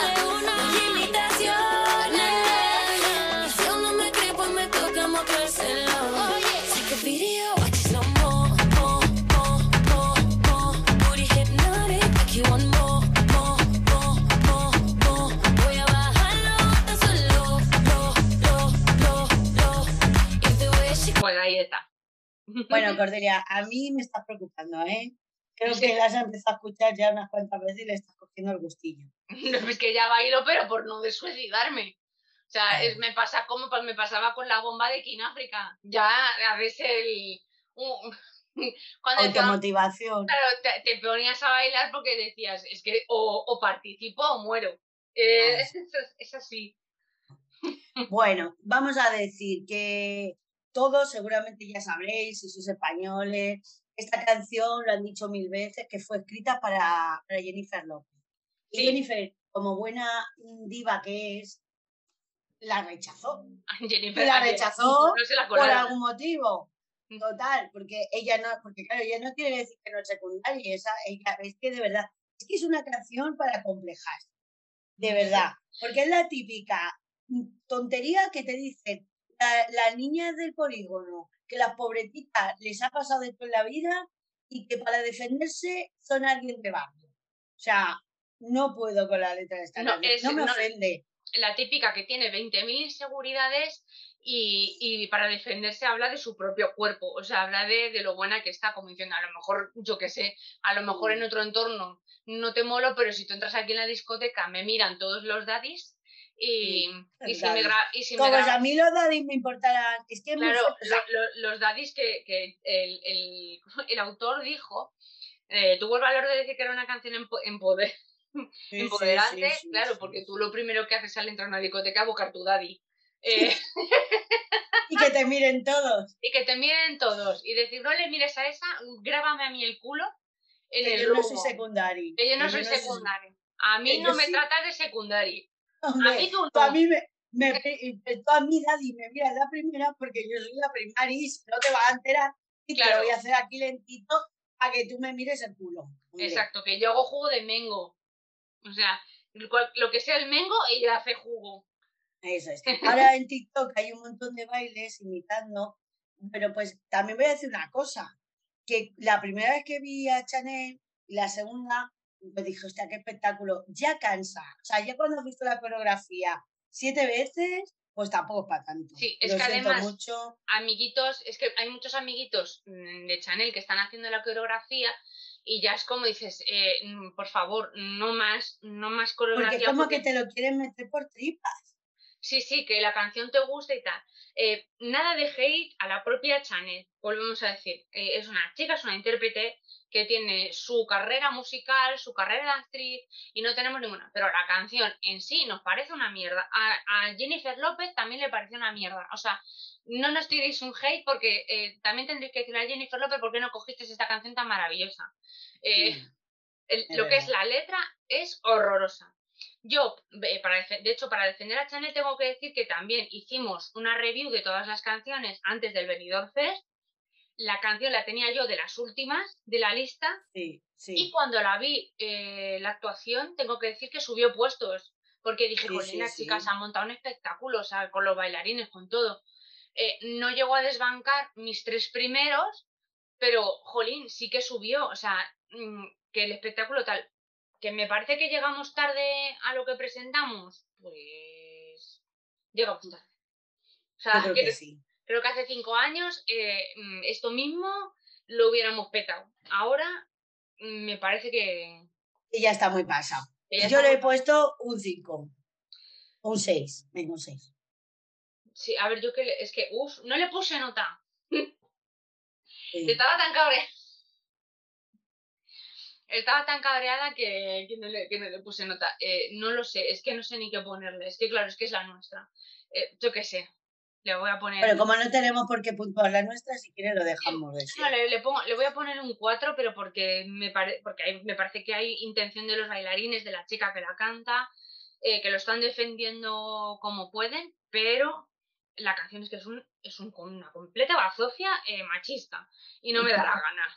Bueno, Cordelia, a mí me estás preocupando, ¿eh? Creo Sí. que la has empezado a escuchar ya unas cuantas veces y le estás cogiendo el gustillo. No, es que ya bailo, pero por no desuicidarme. O sea, Claro. es, me pasa como pa- me pasaba con la bomba de Kináfrica. Ya a veces el. cuando te, Automotivación. claro, te- te ponías a bailar porque decías, es que o, o participo o muero. Eh, Ah, es, es así. Bueno, vamos a decir que todos seguramente ya sabréis, si sois españoles, esta canción lo han dicho mil veces, que fue escrita para, para Jennifer López. Y Sí. Jennifer, como buena diva que es, la rechazó. Jennifer la rechazó No se la por algún motivo. Total, porque ella no, porque claro, ella no quiere decir que no es secundaria, esa, ella, es que de verdad, es que es una canción para complejarse, de verdad, porque es la típica mm, tontería que te dicen la- las niñas del polígono, que las pobretitas les ha pasado todo en la vida y que para defenderse son alguien de barrio. O sea, no puedo con la letra de esta No, es- no me no, ofende. La típica que tiene 20.000 inseguridades y, y para defenderse habla de su propio cuerpo. O sea, habla de, de lo buena que está, como diciendo, a lo mejor, yo qué sé, a lo mejor en otro entorno no te molo, pero si tú entras aquí en la discoteca me miran todos los daddies y, y si me y si Como a mí los daddies me importaran, es que Claro, lo- los daddies que, que el, el- el autor dijo, eh, tuvo el valor de decir que era una canción empoder- Sí, sí, empoderante, sí, sí, claro, porque tú lo primero que haces al entrar a una discoteca es buscar tu daddy. Eh, Y que te miren todos. y que te miren todos y decir, no le mires a esa, grábame a mí el culo en Que el yo no soy secundario. que yo no que soy soy- secundario. A mí que no me tratas de secundario. Mí tú a mí me, me, tú a mí, Daddy, me miras la primera porque yo soy la primaris, no te vas a enterar y te Claro. lo voy a hacer aquí lentito a que tú me mires el culo. hombre. Exacto, que yo hago jugo de mengo. O sea, lo que sea el mengo, ella hace jugo. Eso es. Ahora en TikTok hay un montón de bailes imitando, pero pues también voy a decir una cosa, que la primera vez que vi a Chanel y la segunda, me dije, hostia, qué espectáculo, ya cansa. O sea, ya cuando has visto la coreografía siete veces, pues tampoco es para tanto. Sí, es Lo que además- mucho. amiguitos, es que hay muchos amiguitos mm, de Chanel que están haciendo la coreografía y ya es como dices, eh, mm, por favor, no más, no más Porque coreografía. es como porque- que te lo quieren meter por tripas. Sí, sí, que la canción te gusta y tal. Eh, nada de hate a la propia Chanel, volvemos a decir. Eh, es una chica, es una intérprete que tiene su carrera musical, su carrera de actriz y no tenemos ninguna. Pero la canción en sí nos parece una mierda. A, a Jennifer López también le pareció una mierda. O sea, no nos tiréis un hate porque eh, también tendréis que decirle a Jennifer López por qué no cogiste esta canción tan maravillosa. Eh, el- lo que es la letra es horrorosa. Yo, eh, para de hecho, para defender a Chanel tengo que decir que también hicimos una review de todas las canciones antes del Benidorm Fest. La canción la tenía yo de las últimas de la lista Sí, sí. y cuando la vi eh, la actuación tengo que decir que subió puestos porque dije, Sí, jolín, sí, la sí. chica se ha montado un espectáculo, o sea, con los bailarines, con todo. Eh, no llegó a desbancar mis tres primeros, pero, jolín, sí que subió, o sea, mm, que el espectáculo tal, que me parece que llegamos tarde a lo que presentamos, pues llegamos tarde. O sea, Yo creo que sí. Creo que hace cinco años eh, mm, esto mismo lo hubiéramos petado. Ahora mm, me parece que, Y ya está muy pasado. Yo le he puesto un 5. Un 6. Venga, un 6. Sí, a ver, yo que le- es que, uff, no le puse nota. Sí. Estaba tan cabreada. Estaba tan cabreada que, que no, le, que no le puse nota. Eh, no lo sé, es que no sé ni qué ponerle. Es que claro, es que es la nuestra. Eh, yo qué sé. Le voy a poner. Pero como no tenemos por qué puntuar la nuestra, si quiere lo dejamos de No, le, le pongo, le voy a poner un 4, pero porque me, pare- porque hay- me parece que hay intención de los bailarines, de la chica que la canta, eh, que lo están defendiendo como pueden, pero la canción es que es, un, es un- una completa bazofia eh, machista y no me da la gana.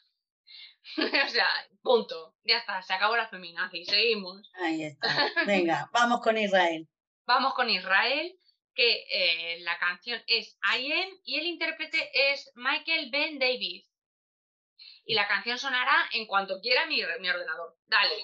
o sea, punto. Ya está, se acabó la feminazi. Seguimos. Ahí está. Venga, vamos con Israel. Vamos con Israel, que eh, la canción es I Am y el intérprete es Michael Ben Davis. Y la canción sonará en cuanto quiera mi, mi ordenador. Dale.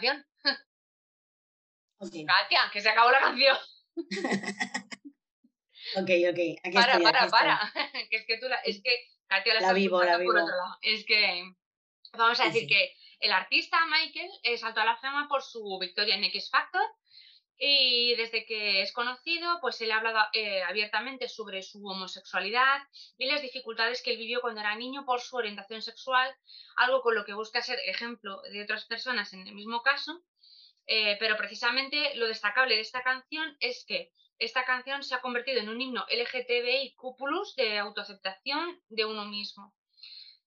Canción. Ok. Katia, que se acabó la canción. Ok, ok. Aquí para, estoy, para, aquí estoy. para. que es que tú la, es que Katia la, La vivo, la escuchando por vivo. otro lado. Es que vamos a Sí, decir sí. que el artista Michael eh, saltó a la fama por su victoria en X Factor y desde que es conocido, pues él ha hablado eh, abiertamente sobre su homosexualidad y las dificultades que él vivió cuando era niño por su orientación sexual, algo con lo que busca ser ejemplo de otras personas en el mismo caso. Eh, pero precisamente lo destacable de esta canción es que esta canción se ha convertido en un himno LGTBIQ de autoaceptación de uno mismo.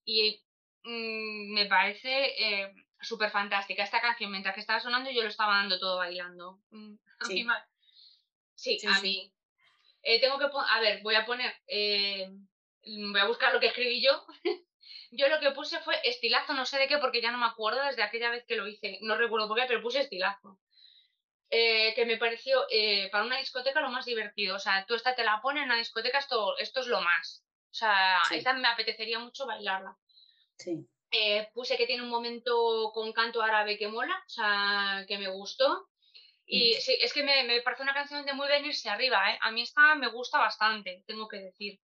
Y mm, me parece súper fantástica esta canción. Mientras que estaba sonando, yo lo estaba dando todo bailando. Mm, Sí. sí, Sí, a sí. mí. Eh, tengo que poner, a ver, voy a poner, eh, voy a buscar lo que escribí yo. yo lo que puse fue estilazo, no sé de qué, porque ya no me acuerdo desde aquella vez que lo hice. No recuerdo por qué, pero puse estilazo. Eh, que me pareció eh, para una discoteca lo más divertido. O sea, tú esta te la pones en una discoteca, esto, esto es lo más. O sea, esta me apetecería mucho bailarla. Sí. Eh, puse que tiene un momento con canto árabe que mola, o sea, que me gustó. Y sí, es que me, me parece una canción de muy venirse arriba, ¿eh? A mí esta me gusta bastante, tengo que decir.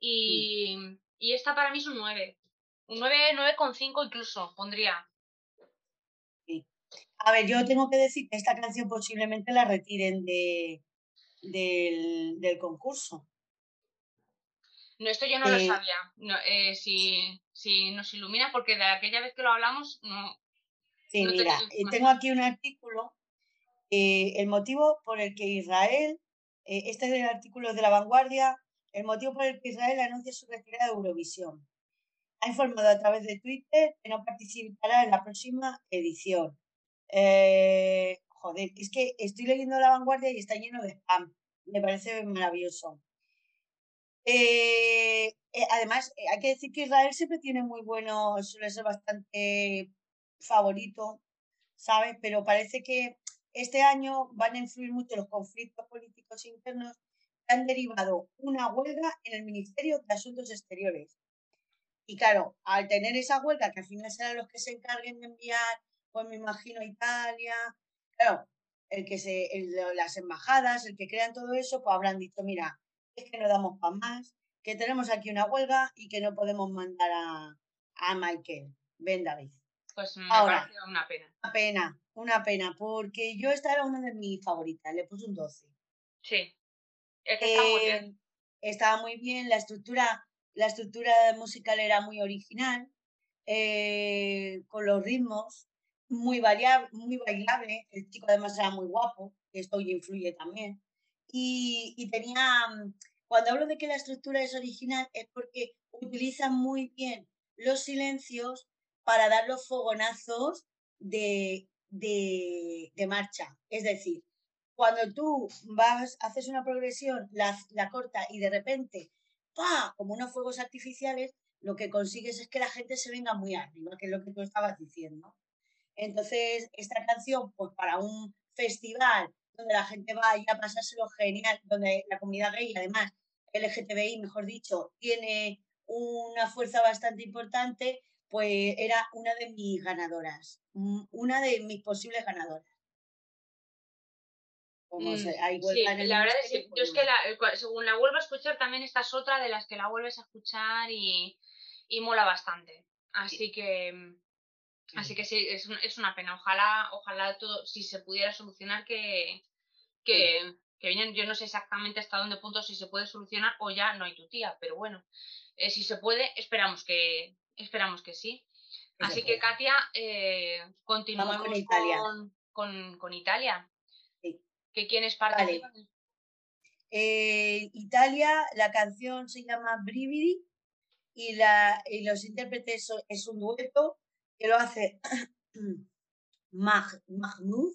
Y, y esta para mí es un 9. Un 9, 9,5 incluso, pondría. A ver, yo tengo que decir que esta canción posiblemente la retiren de, del, del concurso. No, esto yo no lo Eh, sabía. No, eh, si, si nos ilumina, porque de aquella vez que lo hablamos, no. Sí, No mira, tengo aquí un artículo. eh, el motivo por el que Israel, eh, este es el artículo de la vanguardia, el motivo por el que Israel anuncia su retirada de Eurovisión. Ha informado a través de Twitter que no participará en la próxima edición. Eh, joder, es que estoy leyendo la vanguardia y está lleno de spam. Me parece maravilloso. Eh, eh, además, eh, hay que decir que Israel siempre tiene muy bueno, suele ser bastante favorito, ¿sabes? Pero parece que este año van a influir mucho los conflictos políticos internos que han derivado una huelga en el Ministerio de Asuntos Exteriores. Y claro, al tener esa huelga, que al final serán los que se encarguen de enviar, pues me imagino Italia, claro, el que se, las embajadas, el que crean todo eso, pues habrán dicho, mira, es que no damos para más, que tenemos aquí una huelga y que no podemos mandar a, a Michael. Ven, David. Pues me Ahora. una pena. Una pena, una pena, porque yo esta era una de mis favoritas, le puse un 12. Sí. Es que está muy Eh, bien. estaba muy bien, la estructura, la estructura musical era muy original, eh, con los ritmos, muy variable, muy bailable, el chico además era muy guapo, esto influye también. Y, tenía, mm, cuando hablo de que la estructura es original, es porque utilizan muy bien los silencios para dar los fogonazos de, de, de marcha. Es decir, cuando tú vas, haces una progresión, la, la corta y de repente, ¡pa! como unos fuegos artificiales, lo que consigues es que la gente se venga muy arriba, que es lo que tú estabas diciendo. Entonces, esta canción, pues para un festival donde la gente vaya a pasárselo genial, donde la comunidad gay, además, LGTBI, mejor dicho, tiene una fuerza bastante importante, pues era una de mis ganadoras, mm, una de mis posibles ganadoras. Como Mm, se- hay sí, huelga en el la verdad es que pues yo es que la- el cua- según la vuelvo a escuchar también esta es otra de las que la vuelves a escuchar y, y mola bastante. Así que así que sí, es, es una pena. Ojalá, ojalá todo, si se pudiera solucionar que, que, que vienen, yo no sé exactamente hasta dónde punto si se puede solucionar o ya no hay tu tía, pero bueno, eh, si se puede, esperamos que, esperamos que sí. Que Así que. Katia, eh, continuemos con Italia. con- con- con Italia. Sí. ¿Que quiénes Vale. participan? Eh, Italia, la canción se llama Brividi y, la, y los intérpretes son- es un dueto que lo hace Mah- Mahmoud,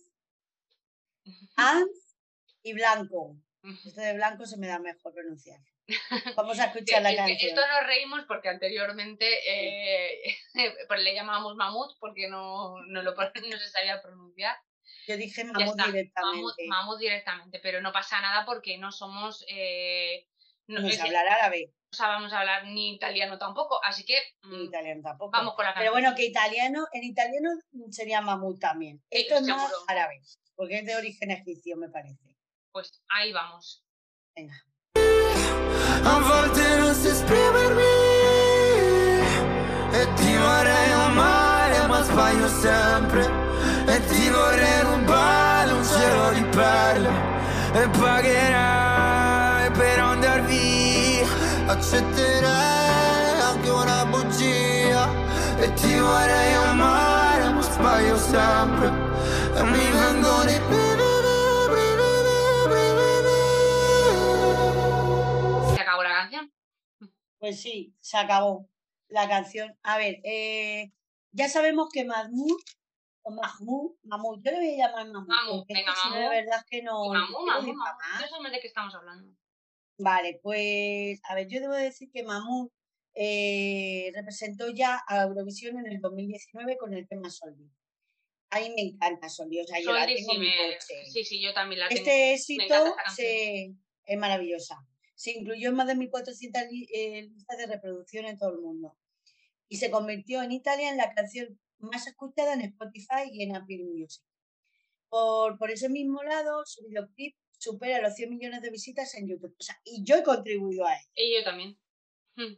Hans y Blanco. Esto de Blanco se me da mejor pronunciar. Vamos a escuchar la Es canción. esto nos reímos porque anteriormente eh, pues le llamábamos mamut porque no, no, lo, no se sabía pronunciar. Yo dije mamut, directamente. mamut directamente, pero no pasa nada porque no somos... eh, no, No es hablar árabe sabemos hablar ni italiano tampoco, así que ni mm, italiano tampoco. vamos con la Pero canción. bueno, que italiano, en italiano sería Mahmoud también. Sí, Esto es más árabe, porque es de origen egipcio, me parece. Pues ahí vamos. Venga. A volte non so esprimermi E ti vorrei amare ma sbaglio sempre E ti vorrei rubare un cielo di perle E pagherai per andar via Accetterei anche una bugia E ti vorrei amare ma sbaglio sempre E mi vengono i Se acabó la canción. Pues sí, se acabó la canción. A ver, eh, ya sabemos que Mahmoud, o Mahmoud, Mahmoud, yo le voy a llamar Mahmoud. Mahmoud, si no, Mahmoud. verdad es que no. Más. No sabemos de qué estamos hablando. Vale, pues, a ver, yo debo decir que Mahmoud eh, representó ya a Eurovisión en el 2019 con el tema Soldi. A mí me encanta Soldi, o sea, yo la tengo sí, mi coche. sí, sí, yo también la tengo. Este éxito se, es maravillosa. Se incluyó en más de 1.400 li- eh, listas de reproducción en todo el mundo. Y se convirtió en Italia en la canción más escuchada en Spotify y en Apple Music. Por, por ese mismo lado, su videoclip supera los 100 millones de visitas en YouTube. O sea, y yo he contribuido a él. Y yo también. Hmm.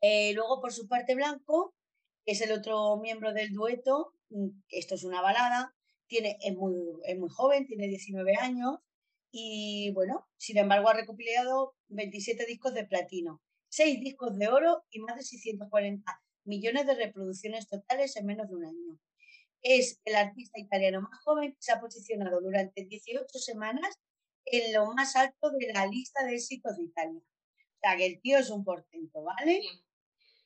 Eh, luego, por su parte, Blanco, que es el otro miembro del dueto, mm, esto es una balada, tiene, es, muy, es muy joven, tiene 19 años y, bueno, sin embargo, ha recopilado 27 discos de platino, 6 discos de oro y más de 640 millones de reproducciones totales en menos de un año. Es el artista italiano más joven que se ha posicionado durante 18 semanas en lo más alto de la lista de éxitos de Italia. O sea, que el tío es un portento, ¿vale? Sí.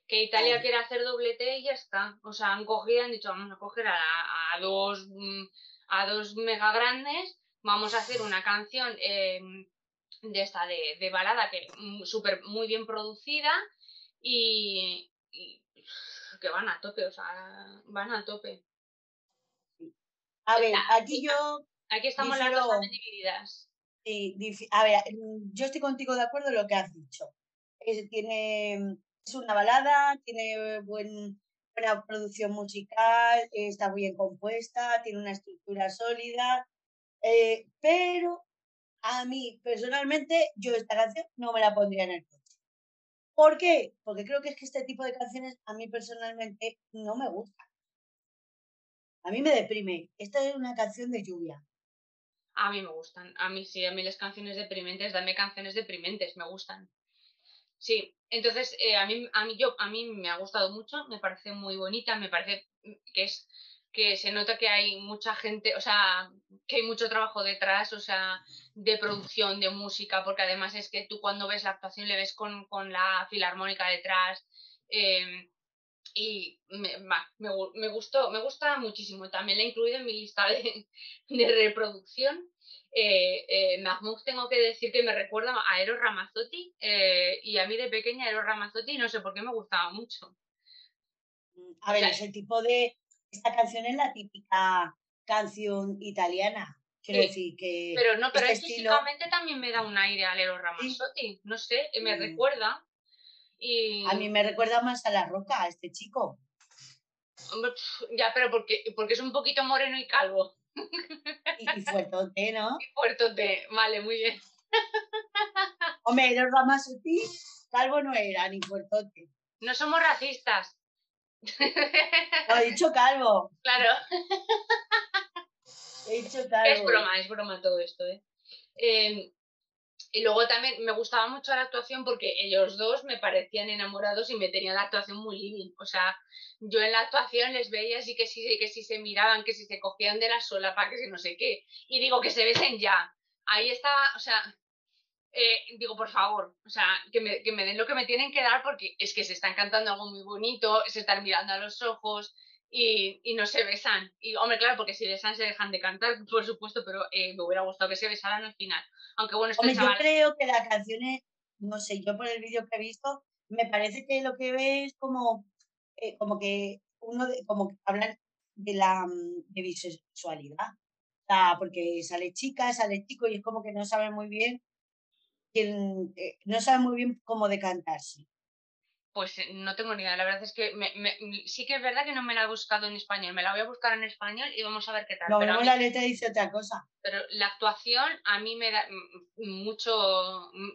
Que Italia quiere hacer doblete y ya está. O sea, han cogido han dicho, vamos a coger a, a dos mm, a dos mega grandes, vamos a hacer una canción eh, de esta de, de balada que mm, súper muy bien producida y, y que van a tope, o sea, van a tope. A ver, aquí yo, Aquí estamos las dos divididas. Sí, a ver, mm, yo estoy contigo de acuerdo en lo que has dicho. Es, tiene, es una balada, tiene buen, buena producción musical, está bien compuesta, tiene una estructura sólida, eh, pero a mí personalmente yo esta canción no me la pondría en el coche. ¿Por qué? Porque creo que es que este tipo de canciones a mí personalmente no me gustan. A mí me deprime. Esta es una canción de lluvia. A mí me gustan. A mí sí, a mí las canciones deprimentes, dame canciones deprimentes, me gustan. Sí, entonces eh, a mí a mí yo a mí me ha gustado mucho, me parece muy bonita, me parece que es que se nota que hay mucha gente, o sea, que hay mucho trabajo detrás, o sea, de producción, de música, porque además es que tú cuando ves la actuación le ves con, con la filarmónica detrás. eh, y me, me, me gustó, me gusta muchísimo. También la he incluido en mi lista de, de reproducción. Eh, eh, Mahmoud tengo que decir que me recuerda a Eros Ramazzotti eh, y a mí de pequeña Eros Ramazzotti no sé por qué me gustaba mucho. Mm, A ver, sea, es el tipo de. Esta canción es la típica canción italiana. Quiero Sí, decir que. Pero no, pero este estilo- físicamente también me da un aire a Eros Ramazzotti, no sé, me Mm. recuerda. Y A mí me recuerda más a la roca, a este chico. hombre, ya, pero porque, porque es un poquito moreno y calvo. Y, y fuertote, ¿no? Puertote, vale, muy bien. Hombre, Eros Ramazzotti, calvo no era, ni fuertote. No somos racistas. No, he dicho calvo. claro. He dicho calvo. Es broma, es broma todo esto, ¿eh? Eh, y luego también me gustaba mucho la actuación porque ellos dos me parecían enamorados y me tenían la actuación muy living. O sea, yo en la actuación les veía así que sí, que si se miraban, que si se cogían de la solapa, que si no sé qué. Y digo, que se besen ya. Ahí estaba, o sea, eh, digo, por favor, o sea, que me, que me den lo que me tienen que dar porque es que se están cantando algo muy bonito, se están mirando a los ojos y, y no se besan. Y, hombre, claro, porque si besan se dejan de cantar, por supuesto, pero eh, me hubiera gustado que se besaran al final. Aunque bueno, este Hombre, yo creo que la canción es, no sé, yo por el vídeo que he visto, me parece que lo que ve es como, eh, como que uno, de- como que hablan de la mm, de bisexualidad. O sea, porque sale chica, sale chico y es como que no sabe muy bien quién, eh, no sabe muy bien cómo decantarse. Pues eh, no tengo ni idea. La verdad es que me- me- sí que es verdad que no me la he buscado en español. Me la voy a buscar en español y vamos a ver qué tal. Pero, mismo mí- la letra dice otra cosa. pero la actuación a mí me da mm, mucho. mm,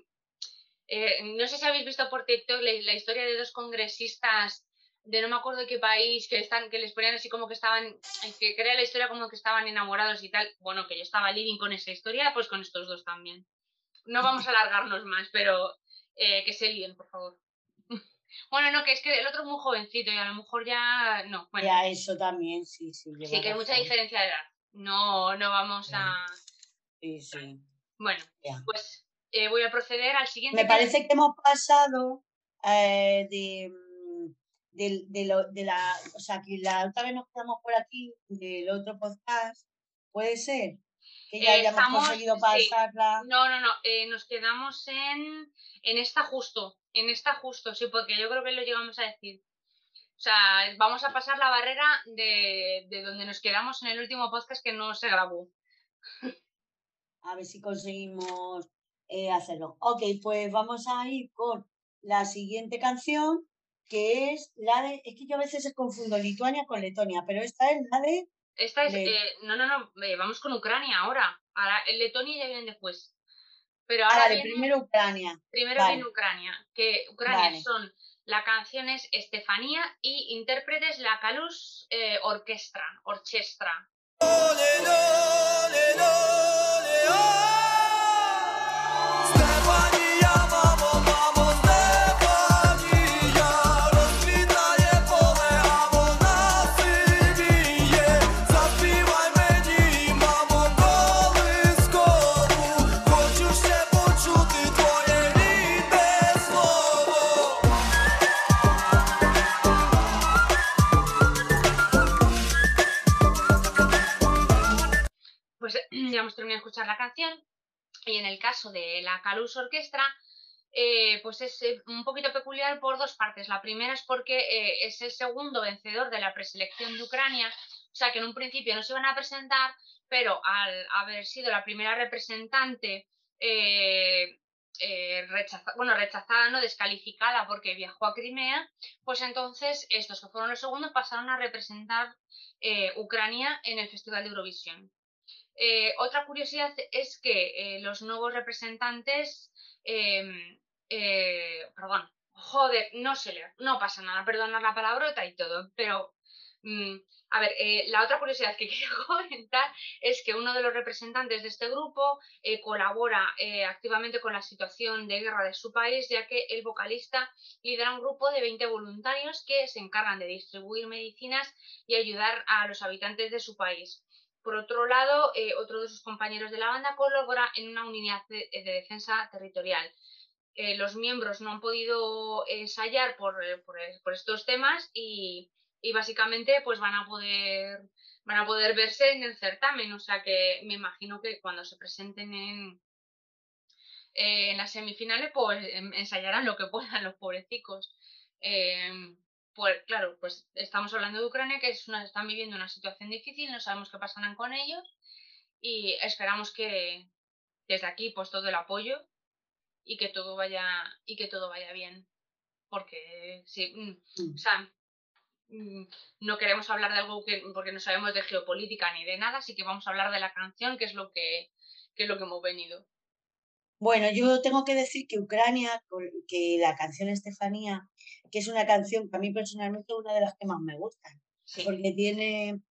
eh, no sé si habéis visto por TikTok la, la historia de dos congresistas de no me acuerdo qué país que están que les ponían así como que estaban que crea la historia como que estaban enamorados y tal. Bueno, que yo estaba living con esa historia, pues con estos dos también. No vamos a alargarnos más, pero eh, que se líen, por favor. Bueno, no, que es que el otro es muy jovencito y a lo mejor ya. No, bueno. Ya, eso también, sí, sí. Sí, que hay mucha diferencia de edad. No, no vamos a. Sí, sí. Bueno, Ya. pues eh, voy a proceder al siguiente. Me parece que hemos pasado eh, de, mm, de, lo- de la. O sea, que la otra vez nos quedamos por aquí del otro podcast. ¿Puede ser? Que ya hayamos estamos- conseguido sí. pasarla. No, no, no. eh, nos quedamos en, en esta justo. En esta justo, sí, porque yo creo que lo llegamos a decir. O sea, vamos a pasar la barrera de, de donde nos quedamos en el último podcast que no se grabó. A ver si conseguimos eh, hacerlo. Ok, pues vamos a ir con la siguiente canción, que es la de. Es que yo a veces confundo Lituania con Letonia, pero esta es la de. Esta es. Eh, no, no, no. Vamos con Ucrania ahora. Ahora, eh, Letonia ya vienen después. Pero ahora. Primero Ucrania. Primero viene Ucrania. Que Ucrania son. La canción es Estefanía y intérpretes la Calus eh, Orquestra. Orchestra. ¡Ole, ole, ole, ya hemos terminado de escuchar la canción y en el caso de la Kalus Orquestra, eh, pues es eh, un poquito peculiar por dos partes. La primera es porque eh, es el segundo vencedor de la preselección de Ucrania, o sea que en un principio no se iban a presentar, pero al haber sido la primera representante bueno, rechazada, no descalificada porque viajó a Crimea, pues entonces estos que fueron los segundos pasaron a representar Ucrania en el Festival de Eurovisión. Eh, otra curiosidad es que eh, los nuevos representantes, eh, eh, perdón, joder, no se le, no pasa nada, perdonar la palabrota y todo, pero mm, a ver, la otra curiosidad que quiero comentar es que uno de los representantes de este grupo colabora activamente con la situación de guerra de su país, ya que el vocalista lidera un grupo de 20 voluntarios que se encargan de distribuir medicinas y ayudar a los habitantes de su país. Por otro lado, eh, otro de sus compañeros de la banda colabora en una unidad de, de defensa territorial. Eh, los miembros no han podido ensayar por, eh, eh, estos temas y, y básicamente pues van a poder verse en el certamen. O sea que me imagino que cuando se presenten en, eh, las semifinales, pues ensayarán lo que puedan los pobrecicos. Eh, pues claro, pues estamos hablando de Ucrania, que es una, están viviendo una situación difícil, no sabemos qué pasarán con ellos y esperamos que desde aquí pues todo el apoyo y que todo vaya y que todo vaya bien, porque sí, mm, Mm. o sea, mm, no queremos hablar de algo que porque no sabemos de geopolítica ni de nada, así que vamos a hablar de la canción, que es lo que, que es lo que hemos venido. Bueno, yo tengo que decir que Ucrania, que la canción Estefanía, que es una canción que a mí personalmente es una de las que más me gustan, porque tiene,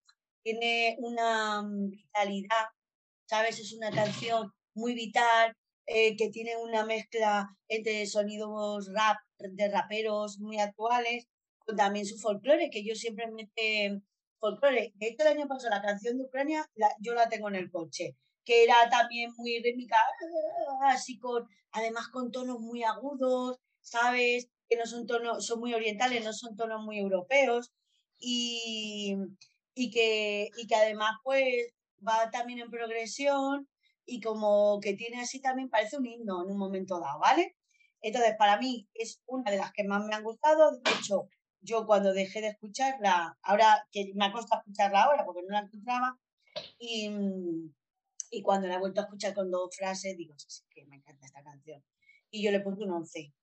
tiene una mm, vitalidad, ¿sabes? Es una canción muy vital, eh, que tiene una mezcla entre sonidos rap, de raperos muy actuales, con también su folclore, que yo siempre mete folclore. De hecho, el año pasado la canción de Ucrania, la- yo la tengo en el coche, que era también muy rítmica, así con, además con tonos muy agudos, ¿sabes? Que no son tonos, son muy orientales, no son tonos muy europeos, y, y que, y que además pues va también en progresión y como que tiene así también parece un himno en un momento dado, ¿vale? Entonces, para mí es una de las que más me han gustado. De hecho, yo cuando dejé de escucharla, ahora que me ha costado escucharla ahora porque no la encontraba, y, y cuando la he vuelto a escuchar con dos frases, digo, sí, que me encanta esta canción. Y yo le puse un 11.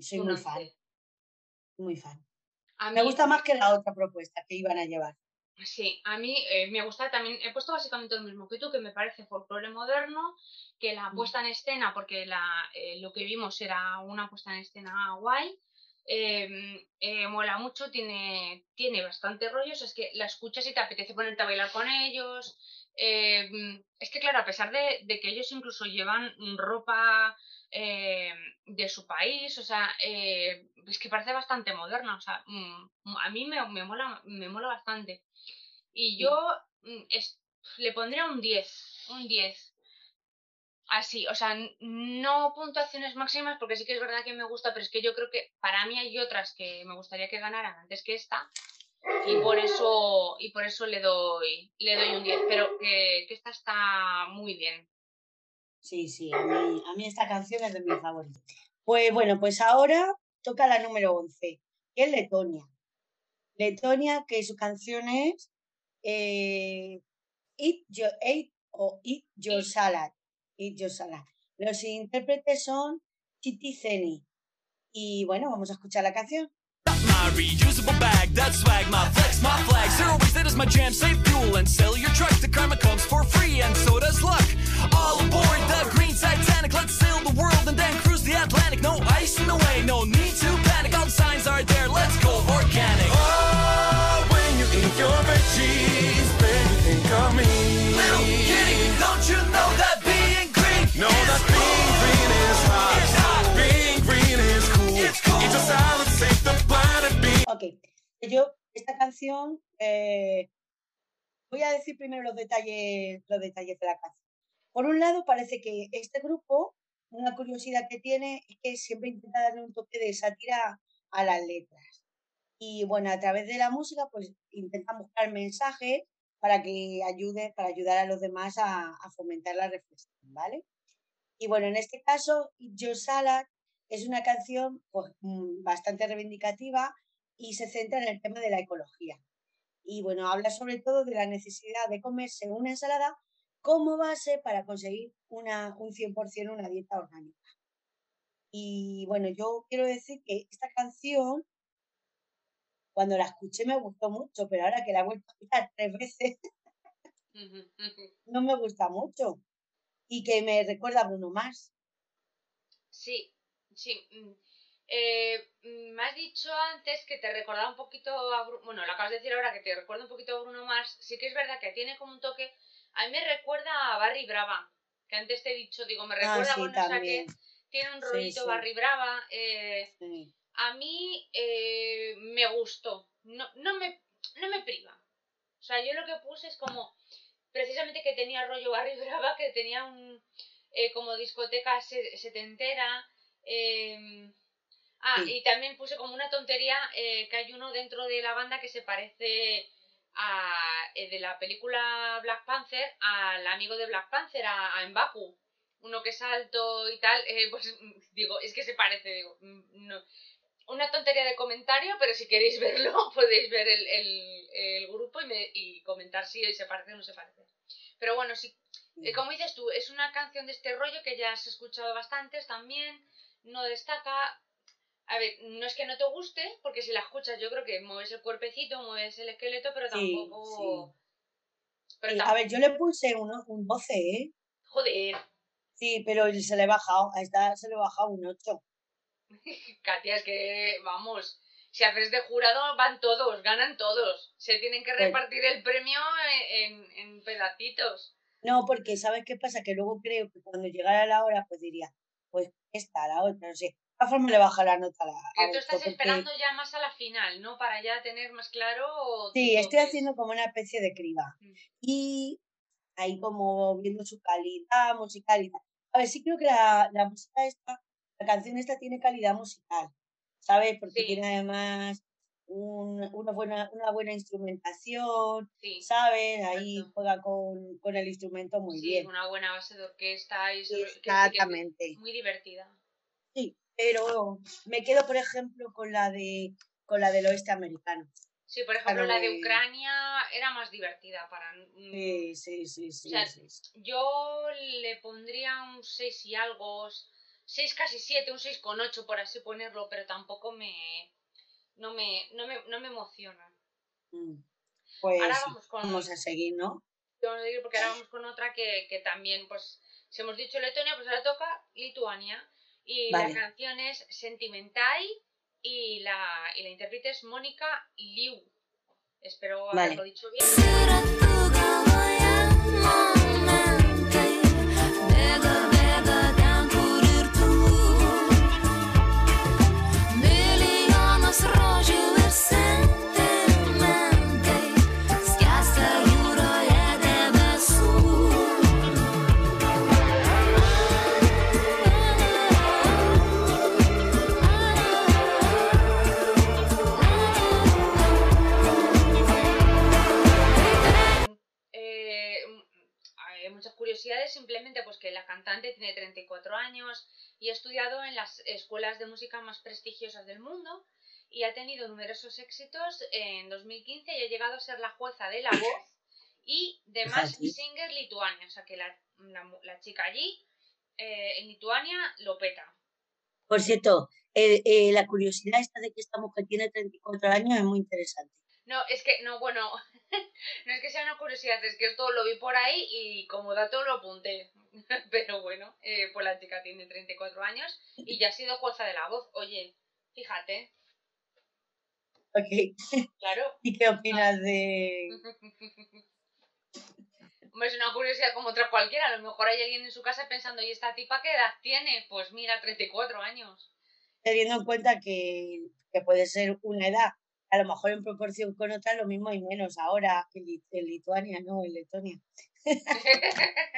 Soy Un muy once. fan. muy fan. A Me gusta más que la otra propuesta que iban a llevar. Sí, a mí eh, me gusta también, he puesto básicamente lo mismo que tú, que me parece folclore moderno, que la Mm. puesta en escena, porque la, eh, lo que vimos era una puesta en escena guay, eh, eh, mola mucho, tiene, tiene bastante rollos, es que la escuchas y te apetece ponerte a bailar con ellos. Eh, es que claro, a pesar de, de que ellos incluso llevan ropa eh, de su país, o sea, eh, es que parece bastante moderna, o sea, mm, a mí me, me mola, me mola bastante. Y yo mm, es- le pondría un 10, un 10. Así, o sea, no puntuaciones máximas porque sí que es verdad que me gusta, pero es que yo creo que para mí hay otras que me gustaría que ganaran antes que esta y por eso y por eso le doy le doy un 10, pero que, que esta está muy bien. Sí, sí, a mí, a mí esta canción es de mis favoritas. Pues bueno, pues ahora toca la número 11, que es Letonia. Letonia, que su canción es eh, Eat, Your, Eat o Eat Your. Salad. Eat Your Salad. Los intérpretes son Titi Zeni. Y bueno, vamos a escuchar la canción. My reusable bag, that swag, my flex, my flag. Zero waste, that is my jam. Save fuel and sell your truck. The karma comes for free, and so does luck. Canción, eh, voy a decir primero los detalles, los detalles de la canción. Por un lado, parece que este grupo, una curiosidad que tiene es que siempre intenta darle un toque de sátira a las letras. Y bueno, a través de la música, pues intentan buscar mensajes para que ayude, para ayudar a los demás a, a fomentar la reflexión, ¿vale? Y bueno, en este caso, Eat Your Salad es una canción pues, mm, bastante reivindicativa y se centra en el tema de la ecología. Y bueno, habla sobre todo de la necesidad de comerse una ensalada como base para conseguir una, un 100% una dieta orgánica. Y bueno, yo quiero decir que esta canción, cuando la escuché me gustó mucho, pero ahora que la he vuelto a escuchar tres veces, no me gusta mucho. Y que me recuerda a Bruno Mars. Sí, sí. Eh, me has dicho antes que te recordaba un poquito a Bruno, bueno, lo acabas de decir ahora que te recuerda un poquito a Bruno Mars. Sí que es verdad que tiene como un toque, a mí me recuerda a Barry Brava, que antes te he dicho, digo, me Ah, recuerda, sí, bueno, o sea que también. tiene un rollito sí. Barry Brava. eh, a mí eh, me gustó, no, no, me, no me priva. O sea, yo lo que puse es como, precisamente que tenía rollo Barry Brava, que tenía un, eh, como discoteca se- setentera. eh, ah, Sí. y también puse como una tontería eh, que hay uno dentro de la banda que se parece a, eh, de la película Black Panther al amigo de Black Panther, a, a M'Baku. Uno que es alto y tal, eh, pues mm, digo, es que se parece, digo, mm, no. Una tontería de comentario, pero si queréis verlo, podéis ver el, el- el grupo y, me- y comentar si se parece o no se parece. Pero bueno, sí, eh, como dices tú, es una canción de este rollo que ya has escuchado bastantes también, no destaca. A ver, no es que no te guste, porque si la escuchas yo creo que mueves el cuerpecito, mueves el esqueleto, pero Sí, tampoco... Pero tam- a ver, yo le puse uno- un 12, ¿eh? Joder, Sí, pero se le he bajado, a esta se le he bajado un 8. Katia, es que, vamos, si haces de jurado van todos, ganan todos. Se tienen que repartir el premio en, en- en pedacitos. No, porque ¿sabes qué pasa? Que luego creo que cuando llegara la hora, pues diría, pues esta, la otra, no sé. Formas le baja la nota a la tú estás esperando ya más a la final, ¿no? Para ya tener más claro... Sí, estoy haciendo como una especie de criba. Mm. Y ahí como viendo su calidad musical y tal. A ver, sí creo que la, la música esta, la canción esta tiene calidad musical, ¿sabes? Porque Sí. tiene además un- una, buena, una buena instrumentación, Sí, ¿sabes? Ahí Exacto. juega con, con el instrumento muy sí, bien. una buena base de orquesta y que Exactamente. es muy divertida. Sí, pero me quedo, por ejemplo, con la de con la del oeste americano. Sí, por ejemplo, la de Ucrania era más divertida para... mm, Sí, sí, sí, sí. sea, sí, sí. Yo le pondría un 6 y algo, 6 casi 7, un 6 con 8 por así ponerlo, pero tampoco me... no me, no me, no me emociona. Mm. Pues Ahora vamos con, vamos a seguir, ¿no? vamos a seguir porque ahora vamos con otra que, que también, pues, si hemos dicho Letonia, pues ahora toca Lituania. Y Vale. la canción es Sentimentai y la, y la intérprete es Mónica Liu. Espero Vale. haberlo dicho bien. Curiosidades, simplemente pues que la cantante tiene 34 años y ha estudiado en las escuelas de música más prestigiosas del mundo y ha tenido numerosos éxitos. En 2015 y ha llegado a ser la jueza de La Voz y de Mask. Singer Lituania, o sea que la, la chica allí eh, en Lituania lo peta. Por cierto, eh, eh, la curiosidad esta de que esta mujer tiene 34 años es muy interesante. No, es que, no, bueno, no es que sea una curiosidad, es que esto lo vi por ahí y como dato lo apunté. Pero bueno, eh, pues la chica tiene 34 años y ya ha sido jueza de la voz. Oye, fíjate, Ok, claro. ¿Y qué opinas de...? Hombre, es una curiosidad como otra cualquiera. A lo mejor hay alguien en su casa pensando, ¿y esta tipa qué edad tiene? Pues mira, 34 años. Teniendo en cuenta que, que puede ser una edad, a lo mejor en proporción con otra lo mismo y menos ahora en, Lit- en Lituania, no, en Letonia.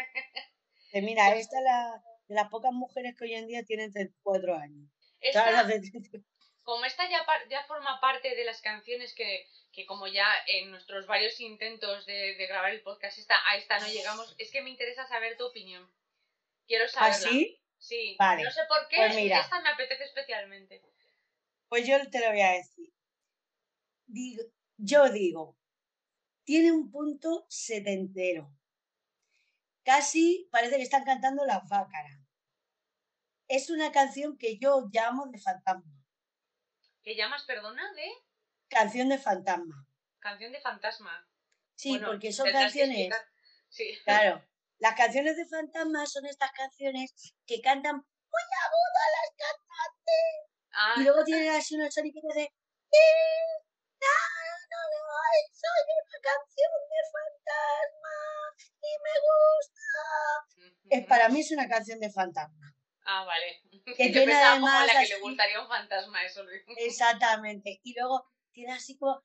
Mira, esta es la, de las pocas mujeres que hoy en día tienen 34 años. Esta- Todas las de 34. como esta ya, ya forma parte de las canciones que, que como ya en nuestros varios intentos de, de grabar el podcast esta, a esta no llegamos, es que me interesa saber tu opinión. Quiero saberla. ¿Así? Sí. Vale. No sé por qué, Pues mira. esta me apetece especialmente. Pues yo te lo voy a decir. Digo, yo digo, tiene un punto setentero. Casi parece que están cantando la bácara. Es una canción que yo llamo de fantasma. ¿Qué llamas, perdona, de Canción de fantasma. canción de fantasma? Sí, Bueno, porque son canciones. Sí. Claro. Las canciones de fantasma son estas canciones que cantan muy agudas las cantantes. Ah, Y luego tienen así unos sonidos de. "Eh, no, no, no, ay, soy una canción de fantasma y me gusta. Es, para mí es una canción de fantasma. Ah, vale. Que Yo tiene pensaba como además la que le gustaría un fantasma, eso. Exactamente. Y luego tiene así como.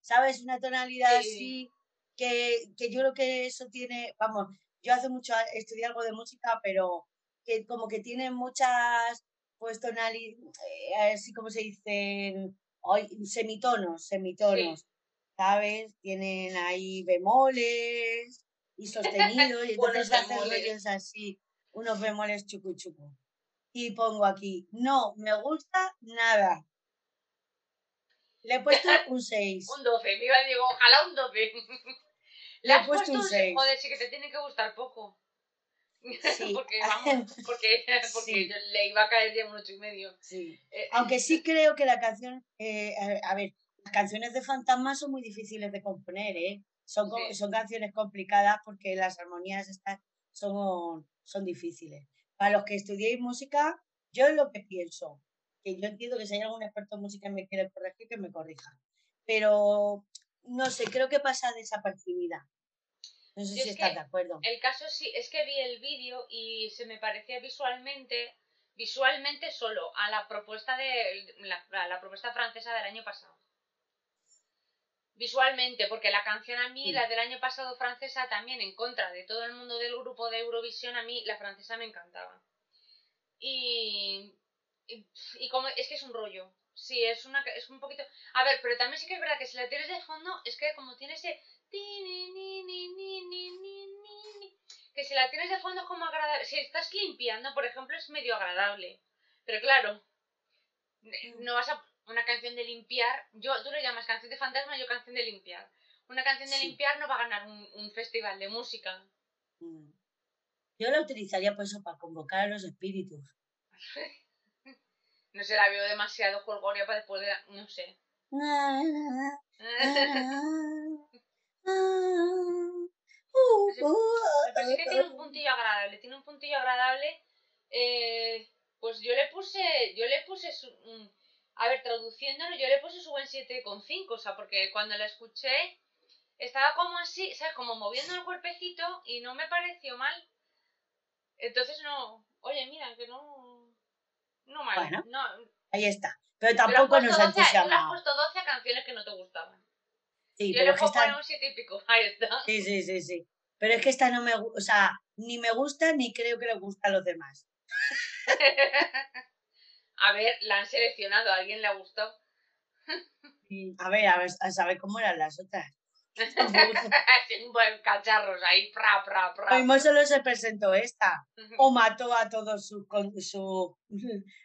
¿Sabes? Una tonalidad Sí. así. Que, que yo creo que eso tiene. Vamos, yo hace mucho estudié algo de música, pero que como que tiene muchas. Pues tonalidades. Así como se dicen. semitonos, semitonos. ¿Sabes? Tienen ahí bemoles y sostenidos. y entonces hacen rollos así. Unos bemoles chucu chucu. Y pongo aquí, no me gusta nada. Le he puesto un 6. Un 12, viva Diego, ojalá un 12. Le Le he puesto un seis. seis. Joder, sí que te tiene que gustar poco. Sí. porque vamos, porque, porque Sí. yo le iba a caer ya un ocho y medio. Sí. Eh, Aunque sí creo que la canción, eh, a, a ver, las canciones de fantasma son muy difíciles de componer, ¿eh? Son, son canciones complicadas porque las armonías estas son, son difíciles. Para los que estudiéis música, yo es lo que pienso, que yo entiendo que si hay algún experto en música y me quiere corregir, que me corrija. Pero, no sé, creo que pasa desapercibida. No sé Yo si es estás de acuerdo. El caso sí, es que vi el vídeo y se me parecía visualmente, visualmente solo a la propuesta de la, a la propuesta francesa del año pasado. Visualmente, porque la canción a mí, Sí. la del año pasado francesa, también en contra de todo el mundo del grupo de Eurovisión, a mí la francesa me encantaba. Y, y, y como es que es un rollo. Sí, es una es un poquito. A ver, pero también sí que es verdad que si la tienes de fondo, es que como tiene ese que si la tienes de fondo es como agradable. Si estás limpiando, por ejemplo, es medio agradable. Pero claro, no vas a. Una canción de limpiar. Yo, tú lo llamas canción de fantasma, yo canción de limpiar. Una canción de limpiar no va a ganar un, festival de música. Yo la utilizaría por eso, para convocar a los espíritus. no se la veo demasiado jolgoria para poder. No sé. Me parece que tiene un puntillo agradable. Tiene un puntillo agradable. eh, pues yo le puse. Yo le puse su. mm, A ver, traduciéndolo, yo le puse su buen 7,5. O sea, porque cuando la escuché. Estaba como así, ¿sabes? Como moviendo el cuerpecito y no me pareció mal. Entonces no. Oye, mira, que no. No mal. Bueno, no, Ahí está. Pero tampoco nos ha 12 tú le has puesto 12 a canciones que no te gustaban. Sí, Yo pero le que esta... un 7 y pico. Ahí está. Sí, sí, sí, sí. Pero es que esta no me gusta, o sea, ni me gusta ni creo que le gusta a los demás. a ver, la han seleccionado, a alguien le ha gustado. A ver, a ver, a saber cómo eran las otras. Sin buen cacharros ahí, pra, pra, pra. Mismo solo se presentó esta. O mató a todos sus con- su,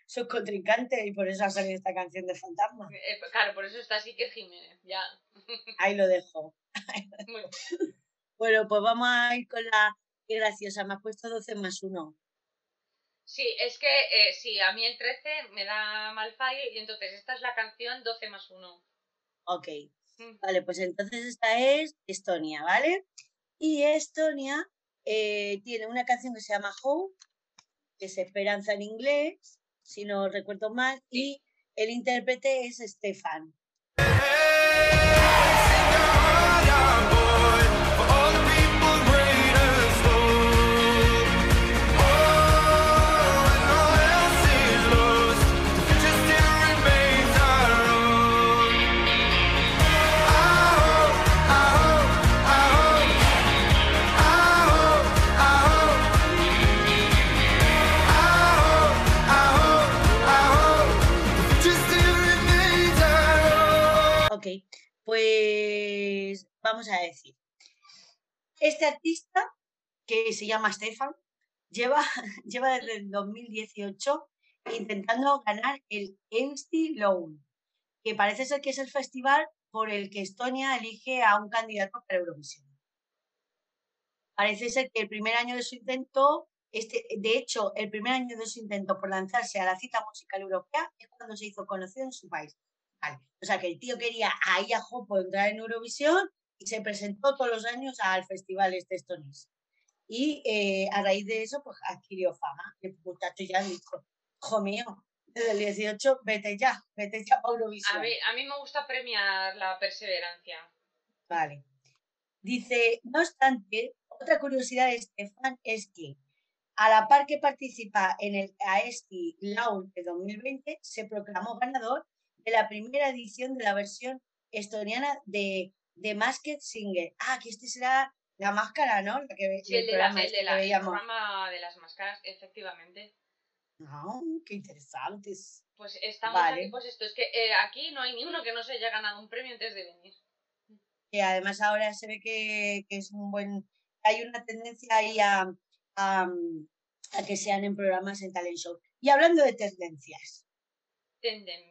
sus contrincantes y por eso ha salido esta canción de Fantasma. Eh, pues claro, por eso está Iker Jiménez, ya. Ahí lo dejo. Bueno, pues vamos a ir con la... Qué graciosa, me has puesto 12 más 1. Sí, es que eh, sí, a mí el 13 me da mal fallo y entonces esta es la canción 12 más 1. Ok. Mm. Vale, pues entonces esta es Estonia, ¿vale? Y Estonia eh, tiene una canción que se llama Hope, que es Esperanza en inglés, si no recuerdo mal, y el intérprete es Stefan. Pues vamos a decir. Este artista, que se llama Stefan, lleva, lleva desde el 2018 intentando ganar el Einstein Loan, que parece ser que es el festival por el que Estonia elige a un candidato para Eurovisión. Parece ser que el primer año de su intento, este, de hecho, el primer año de su intento por lanzarse a la cita musical europea es cuando se hizo conocido en su país. Vale. O sea que el tío quería ahí a Jopo entrar en Eurovisión y se presentó todos los años al festival este estonés. Y eh, a raíz de eso, pues adquirió fama. El muchacho ya dijo, hijo mío, desde el 18, vete ya, vete ya a Eurovisión. A mí, a mí me gusta premiar la perseverancia. Vale. Dice, no obstante, otra curiosidad de Estefan es que a la par que participa en el AESTI Laun de 2020, se proclamó ganador de la primera edición de la versión estoniana de, de Masked Singer. Ah, que este será la máscara, ¿no? La que, Sí, el de, la, programa el este de que la- el programa de las máscaras, efectivamente. Ah, qué interesantes. Pues estamos Vale. aquí, pues esto, es que eh, aquí no hay ni uno que no se haya ganado un premio antes de venir. que además ahora se ve que, que es un buen hay una tendencia ahí a, a, a que sean en programas en talent show. Y hablando de tendencias, Tenden.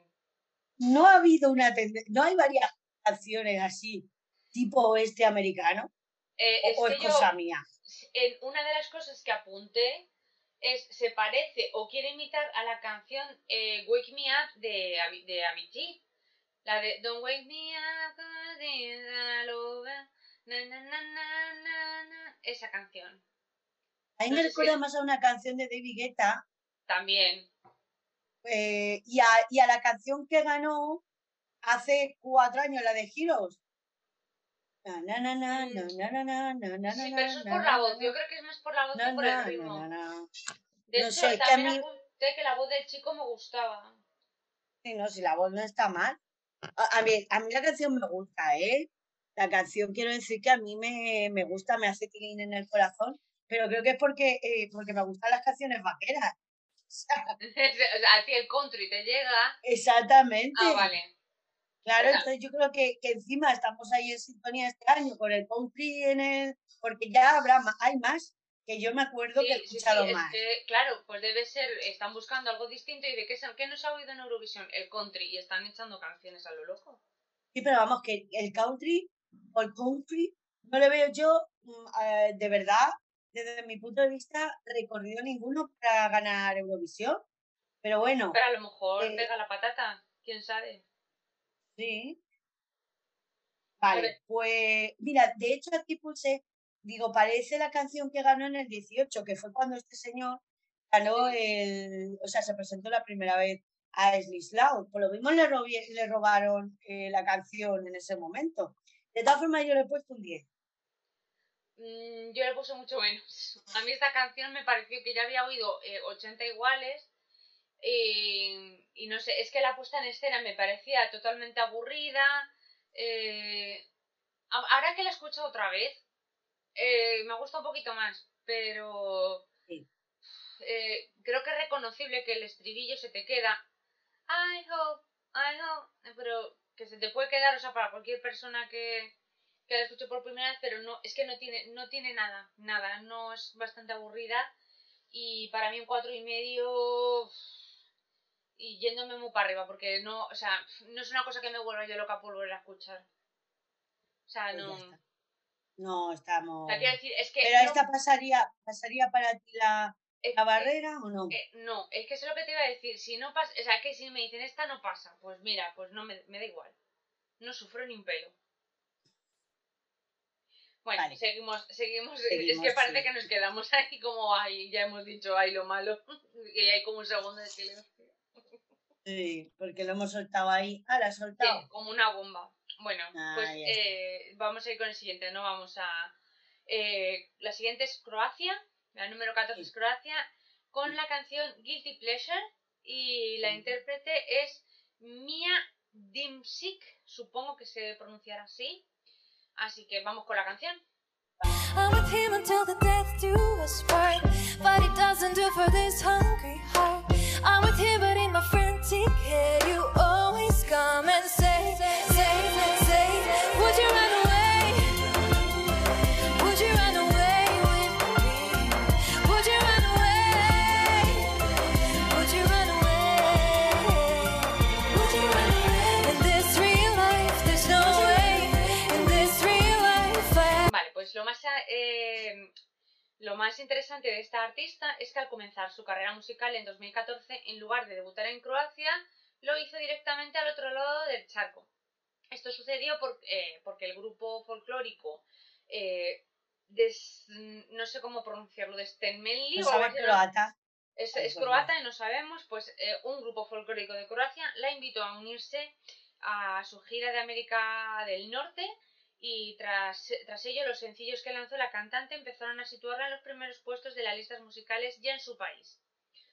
No ha habido una tendencia, no hay varias canciones así, tipo oeste americano, Eh, o, es es que yo, cosa mía. en una de las cosas que apunté es se parece o quiere imitar a la canción eh, Wake Me Up de, de Avicii. La de Don't Wake Me Up, na, esa canción. A mí me recuerda más a una canción de David Guetta También. Eh, y, a, y, a, la canción que ganó hace cuatro años, la de Heroes. Na, na, na, sí, pero eso es por la voz. Yo creo que es más por la voz que por el ritmo. De hecho, no sé, también que a mí... apunté que la voz del chico me gustaba. Sí, no, si la voz no está mal. A, a, mí, a mí la canción me gusta, ¿eh? La canción quiero decir que a mí me, me gusta, me hace tilín en el corazón, pero creo que es porque, eh, porque me gustan las canciones vaqueras. Sea, el country te llega. exactamente. Ah, vale. Claro, entonces yo creo que, que encima estamos ahí en sintonía este año con el country en el... Porque ya habrá más, hay más que yo me acuerdo que he Sí, sí, sí, escuchado es más. claro, pues debe ser, están buscando algo distinto y de qué, qué nos ha oído en Eurovisión, el country, y están echando canciones a lo loco. Sí, pero vamos, que el country o el country no le veo yo, mm, eh, de verdad, desde mi punto de vista, recorrido ninguno para ganar Eurovisión. Pero bueno, Pero a lo mejor Eh, pega la patata, quién sabe. sí. Vale, pues mira, de hecho aquí puse, digo, parece la canción que ganó en el 18, que fue cuando este señor ganó el, o sea, se presentó la primera vez a Slislao. Por lo mismo le robaron eh, la canción en ese momento. De todas formas, yo le he puesto un 10. Mm, yo le puse mucho menos. A mí esta canción me pareció que ya había oído eh, 80 iguales. y no sé, es que la puesta en escena me parecía totalmente aburrida. eh, ahora que la escucho otra vez, eh, me gusta un poquito más, pero Sí. eh, creo que es reconocible que el estribillo se te queda. I hope, I hope, pero que se te puede quedar, o sea, para cualquier persona que, que la escuche por primera vez, pero no, es que no tiene, no tiene nada, nada, no es bastante aburrida y para mí un cuatro y medio y yéndome muy para arriba, porque no, o sea, no es una cosa que me vuelva yo loca por volver a escuchar. O sea, Pues no. está. No, estamos. O sea, quiero decir, es que. Pero no- esta pasaría, pasaría para ti la, la barrera o no? eh, no, es que eso es lo que te iba a decir. Si no pasa, o sea, que si me dicen esta no pasa, pues mira, pues no me, me da igual. No sufro ni un pelo. Bueno, Vale. seguimos, seguimos, Es que parece sí. que nos quedamos ahí como ahí, ya hemos dicho ahí lo malo. Y hay como un segundo de silencio. Sí, porque lo hemos soltado ahí. Ah, la has Sí, soltado. como una bomba. Bueno, Ah, pues eh, vamos a ir con el siguiente, no vamos a... eh, la siguiente es Croacia, la número 14 es. Croacia, con la canción Guilty Pleasure y la intérprete es Mia Dimsik, supongo que se pronunciará así. Así que vamos con la canción. I'm with him until the death do us part. But it doesn't do for this hungry heart. I'm with him, but in my frantic head, you always come and más, eh, lo más interesante de esta artista es que al comenzar su carrera musical en 2014, en lugar de debutar en Croacia, lo hizo directamente al otro lado del charco. Esto sucedió por- eh, porque el grupo folclórico, eh, des- no sé cómo pronunciarlo, de Stenmelli No o así, ¿no? croata. es, es croata y no sabemos, pues eh, un grupo folclórico de Croacia la invitó a unirse a su gira de América del Norte y tras, tras ello los sencillos que lanzó la cantante empezaron a situarla en los primeros puestos de las listas musicales ya en su país.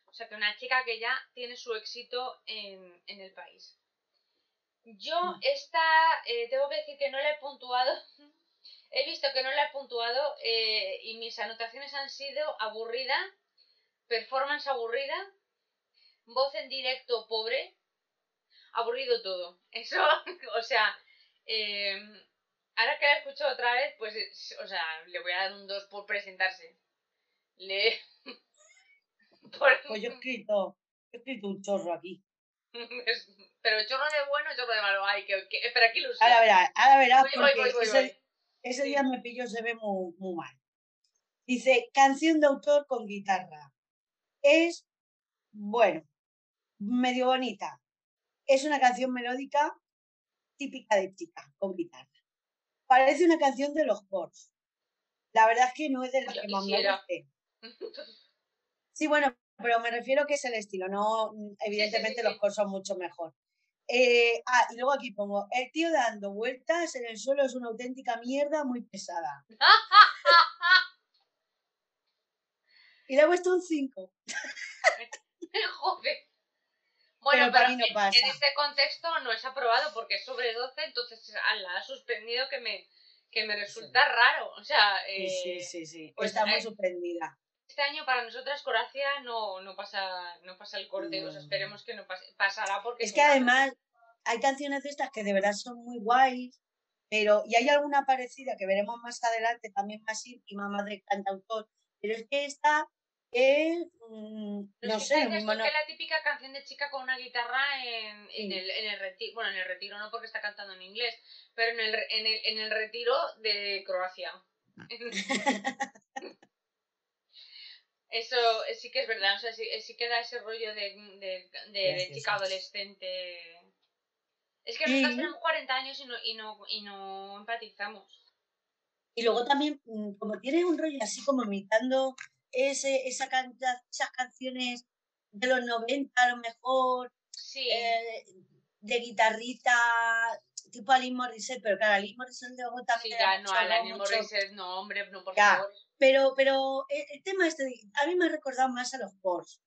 O sea que una chica que ya tiene su éxito en, en el país. Yo Mm. esta, eh, tengo que decir que no la he puntuado. He visto que no la he puntuado eh, y mis anotaciones han sido aburrida, performance aburrida, voz en directo pobre, aburrido todo. Eso, o sea, eh, ahora que la escucho otra vez, pues, es- o sea, le voy a dar un 2 por presentarse. Le... por- Pues yo he escrito, he escrito un chorro aquí. Pero chorro de bueno, chorro de malo. Ay, que, que- espera, aquí lo sé. Ahora verás, ahora verás, voy, porque voy, voy, ese, día me pilló, se ve muy, muy mal. Dice, canción de autor con guitarra. Es, bueno, medio bonita. Es una canción melódica típica de chica, con guitarra. Parece una canción de los Corrs. La verdad es que no es de las que más me guste. Sí, bueno, pero me refiero que es el estilo, no, evidentemente sí. los Corrs son mucho mejor. Eh, ah, y luego aquí pongo, el tío dando vueltas en el suelo es una auténtica mierda muy pesada. Y le he puesto un 5. Joder. Bueno, Pero para mí no en- pasa. en este contexto no es aprobado porque es sobre 12, entonces la ha suspendido que me, que me resulta raro. O sea, Sí, eh, sí, sí, sí. pues, Está muy eh, suspendida. este año para nosotras Croacia no, no, pasa, no pasa el corte, o sea, No. esperemos que no pase. Pasará porque... Es que además hay canciones de estas que de verdad son muy guays, pero y hay alguna parecida que veremos más adelante, también más íntima, más de cantautor, pero es que esta mm, no sé, es no- que la típica canción de chica con una guitarra en, en el, en el retiro, bueno, en el retiro no porque está cantando en inglés, pero en el, en el, en el retiro de Croacia. Eso sí que es verdad, o sea, sí, sí que da ese rollo de, de, de- de Gracioso. chica adolescente. Es que Sí. nosotros tenemos 40 años y no, y no, y no empatizamos. Y luego también, mm, como tiene un rollo así como imitando ese, esa canta- esas canciones de los 90 a lo mejor, Sí, eh, de guitarrita, tipo Alice Morissette, pero claro, Alice Morissette luego sí, también ya no, mucho- Morissette, no, hombre, no, por Ya. favor. Pero, pero el, el tema este, de- a mí me ha recordado más a los Porsche.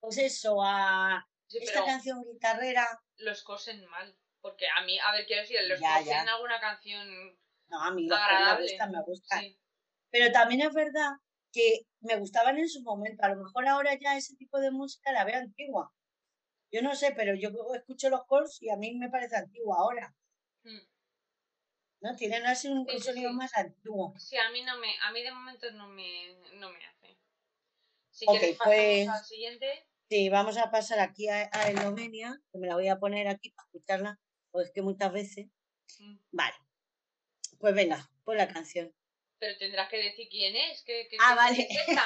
Pues eso, a Sí, esta canción guitarrera. los cosen mal. Porque a mí, a ver, quiero decir, los Ya, ya. alguna canción No, a mí Porsche me agradable. gustan, me gustan. Sí. Pero también es verdad que me gustaban en su momento. A lo mejor ahora ya ese tipo de música la veo antigua. Yo no sé, pero yo escucho los calls y a mí me parece antigua ahora. Mm. ¿No? Tienen así un, Sí, sonido sí. más antiguo. Sí, a mí no me, a mí de momento no me, no me hace. Si Ok, quieres pasamos pues- al siguiente. Sí, vamos a pasar aquí a, a Eslovenia, que me la voy a poner aquí para escucharla, pues es que muchas veces. Mm. Vale. Pues venga, pon la canción. Pero tendrás que decir quién es. ¿Qué, qué, Ah, qué- vale. qué es esta?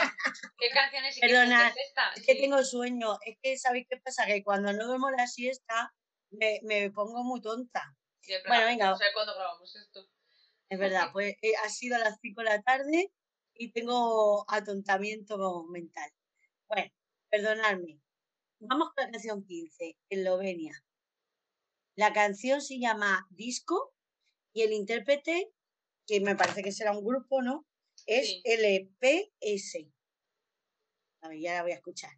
¿Qué canción es y qué Perdona, es esta? Es que Sí. tengo sueño. Es que, ¿sabéis qué pasa? Que cuando no duermo la siesta, me, me pongo muy tonta. Sí, es bueno, venga. No sé cuándo grabamos esto. Es verdad, pues eh, ha sido a las 5 de la tarde y tengo atontamiento mental. Bueno, perdonadme. Vamos con la canción 15, Eslovenia. La canción se llama Disco y el intérprete, que me parece que será un grupo, ¿no? Es Sí. LPS. A ver, ya la voy a escuchar.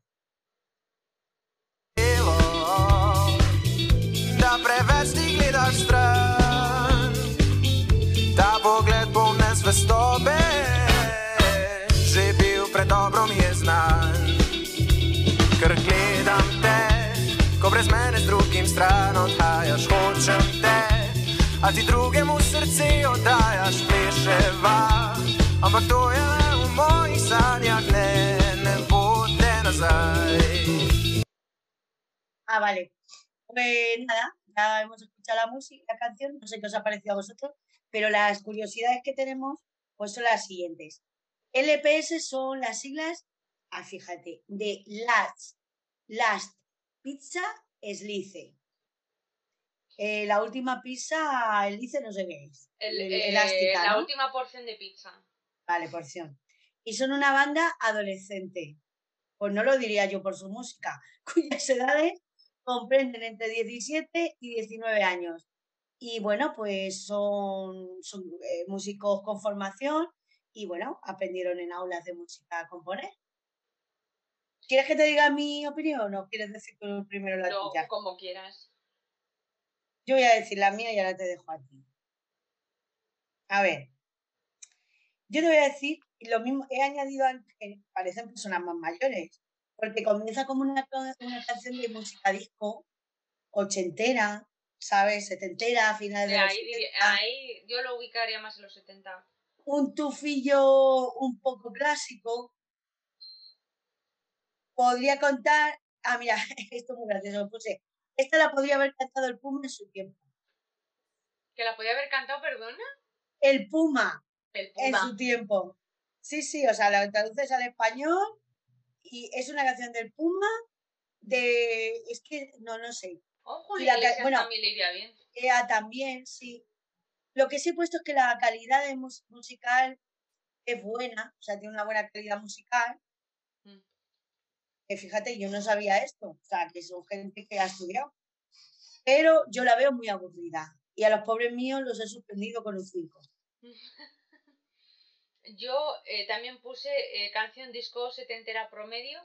Ker gledam te, ko brez mene z drugim stran odhajaš, hočem te, a ti drugemu srce oddajaš. Ampak to je v mojih sanjah, ne, ne bo te. Ah, vale. Pues nada, ya hemos escuchado la música, la canción, no sé qué os ha parecido a vosotros, pero las curiosidades que tenemos pues son las siguientes. LPS son las siglas, ah, fíjate, de Last, Last Pizza Slice. Eh, la última pizza, Slice no sé qué es. El- el- eh, elástica, la ¿no? última porción de pizza. Vale, porción. Y son una banda adolescente. Pues no lo diría yo por su música, cuyas edades comprenden entre 17 y 19 años. Y bueno, pues son, son eh, músicos con formación y bueno, aprendieron en aulas de música a componer. ¿Quieres que te diga mi opinión o quieres decir tú primero la No, tuya? como quieras. Yo voy a decir la mía y ahora te dejo a ti. A ver, yo te voy a decir lo mismo, he añadido antes que parecen personas más mayores, porque comienza como una, canción de música disco, ochentera, ¿sabes? Setentera, finales De de los ahí, diría- 70, ahí yo lo ubicaría más en los 70. un tufillo un poco clásico. Podría contar, ah, mira, esto es muy gracioso, puse, esta la podría haber cantado el Puma en su tiempo. ¿Que la podía haber cantado, perdona? El Puma, El en Puma. su tiempo. Sí, sí, o sea, la traduces al español y es una canción del Puma de, es que, no, no sé, Oh, y la ca- bueno, también le iría bien. También, sí. Lo que sí he puesto es que la calidad de mus- musical es buena, o sea, tiene una buena calidad musical. Que fíjate, yo no sabía esto, o sea, que son gente que ha estudiado. Pero yo la veo muy aburrida. Y a los pobres míos los he suspendido con un 5. Yo eh, también puse eh, canción disco setentera promedio.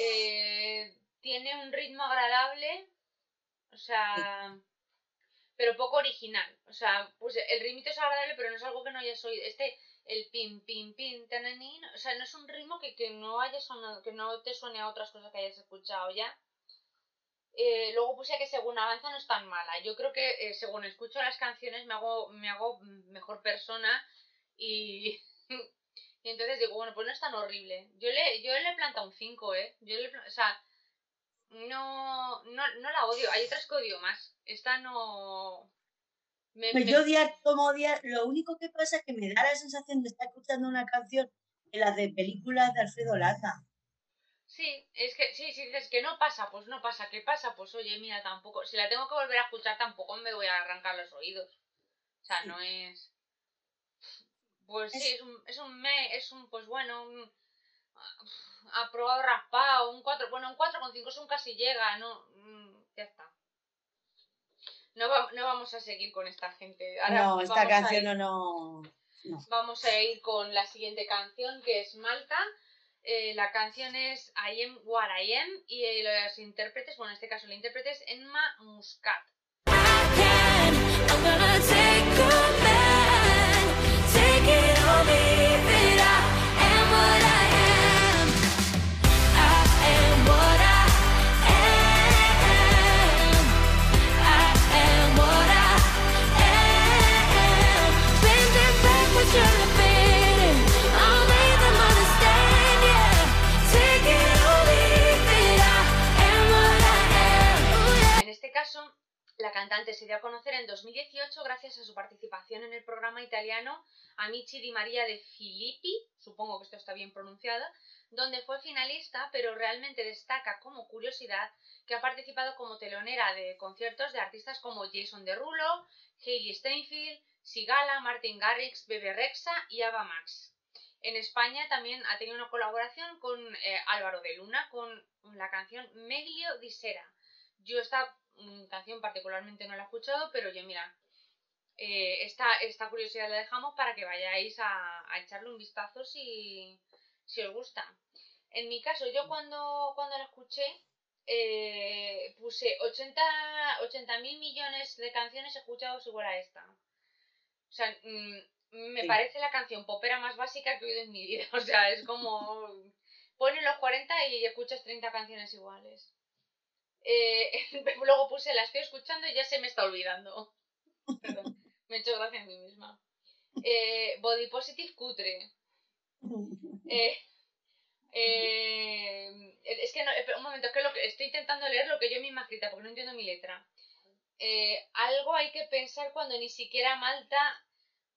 Eh, tiene un ritmo agradable, o sea, pero poco original. O sea, puse el ritmito es agradable, pero no es algo que no hayas oído. Este, el pim, pim, pim, tananín, o sea, no es un ritmo que, que no haya sonado, que no te suene a otras cosas que hayas escuchado ya. Eh, luego puse que según avanza no es tan mala. Yo creo que eh, según escucho las canciones me hago, me hago mejor persona y, y entonces digo, bueno, pues no es tan horrible. Yo le, yo le he plantado un 5, ¿eh? Yo le, o sea, no, no, no la odio. Hay otras que odio más. Esta no... Me, Pues me- yo odiar como odiar, lo único que pasa es que me da la sensación de estar escuchando una canción en las de películas de Alfredo Lata. Sí, es que sí, si dices que no pasa, pues no pasa, ¿qué pasa? Pues oye, mira, tampoco, si la tengo que volver a escuchar, tampoco me voy a arrancar los oídos. O sea, no es... Pues sí, Es- un, es un me, es un, pues bueno, un aprobado raspado, un 4, bueno, un 4,5 es un casi llega, no, mm, ya está. No, va- no vamos a seguir con esta gente. Ahora no, esta canción ir- no, no. Vamos a ir con la siguiente canción que es Malta. Eh, la canción es I Am What I Am y eh, los intérpretes, bueno, en este caso el intérprete es Emma Muscat. I'm gonna este caso, la cantante se dio a conocer en 2018 gracias a su participación en el programa italiano Amici di Maria de Filippi, supongo que esto está bien pronunciado, donde fue finalista, pero realmente destaca como curiosidad que ha participado como telonera de conciertos de artistas como Jason Derulo, Hailey Steinfeld, Sigala, Martin Garrix, Bebe Rexa y Ava Max. En España también ha tenido una colaboración con eh, Álvaro de Luna con la canción Meglio di Sera. Yo esta mm, canción particularmente no la he escuchado, pero oye, mira, eh, esta, esta curiosidad la dejamos para que vayáis a, a echarle un vistazo si, si os gusta. En mi caso, yo cuando, cuando la escuché, eh, puse 80 mil millones de canciones escuchados igual a esta. O sea, mm, me Sí. parece la canción popera más básica que he oído en mi vida. O sea, es como... Pones los 40 y escuchas 30 canciones iguales. Eh, luego puse la estoy escuchando y ya se me está olvidando. Perdón, me he hecho gracia a mí misma. Eh, body Positive Cutre. Eh, eh, es que no, espera, un momento, es que, lo que estoy intentando leer lo que yo misma escrita porque no entiendo mi letra. Eh, algo hay que pensar cuando ni siquiera Malta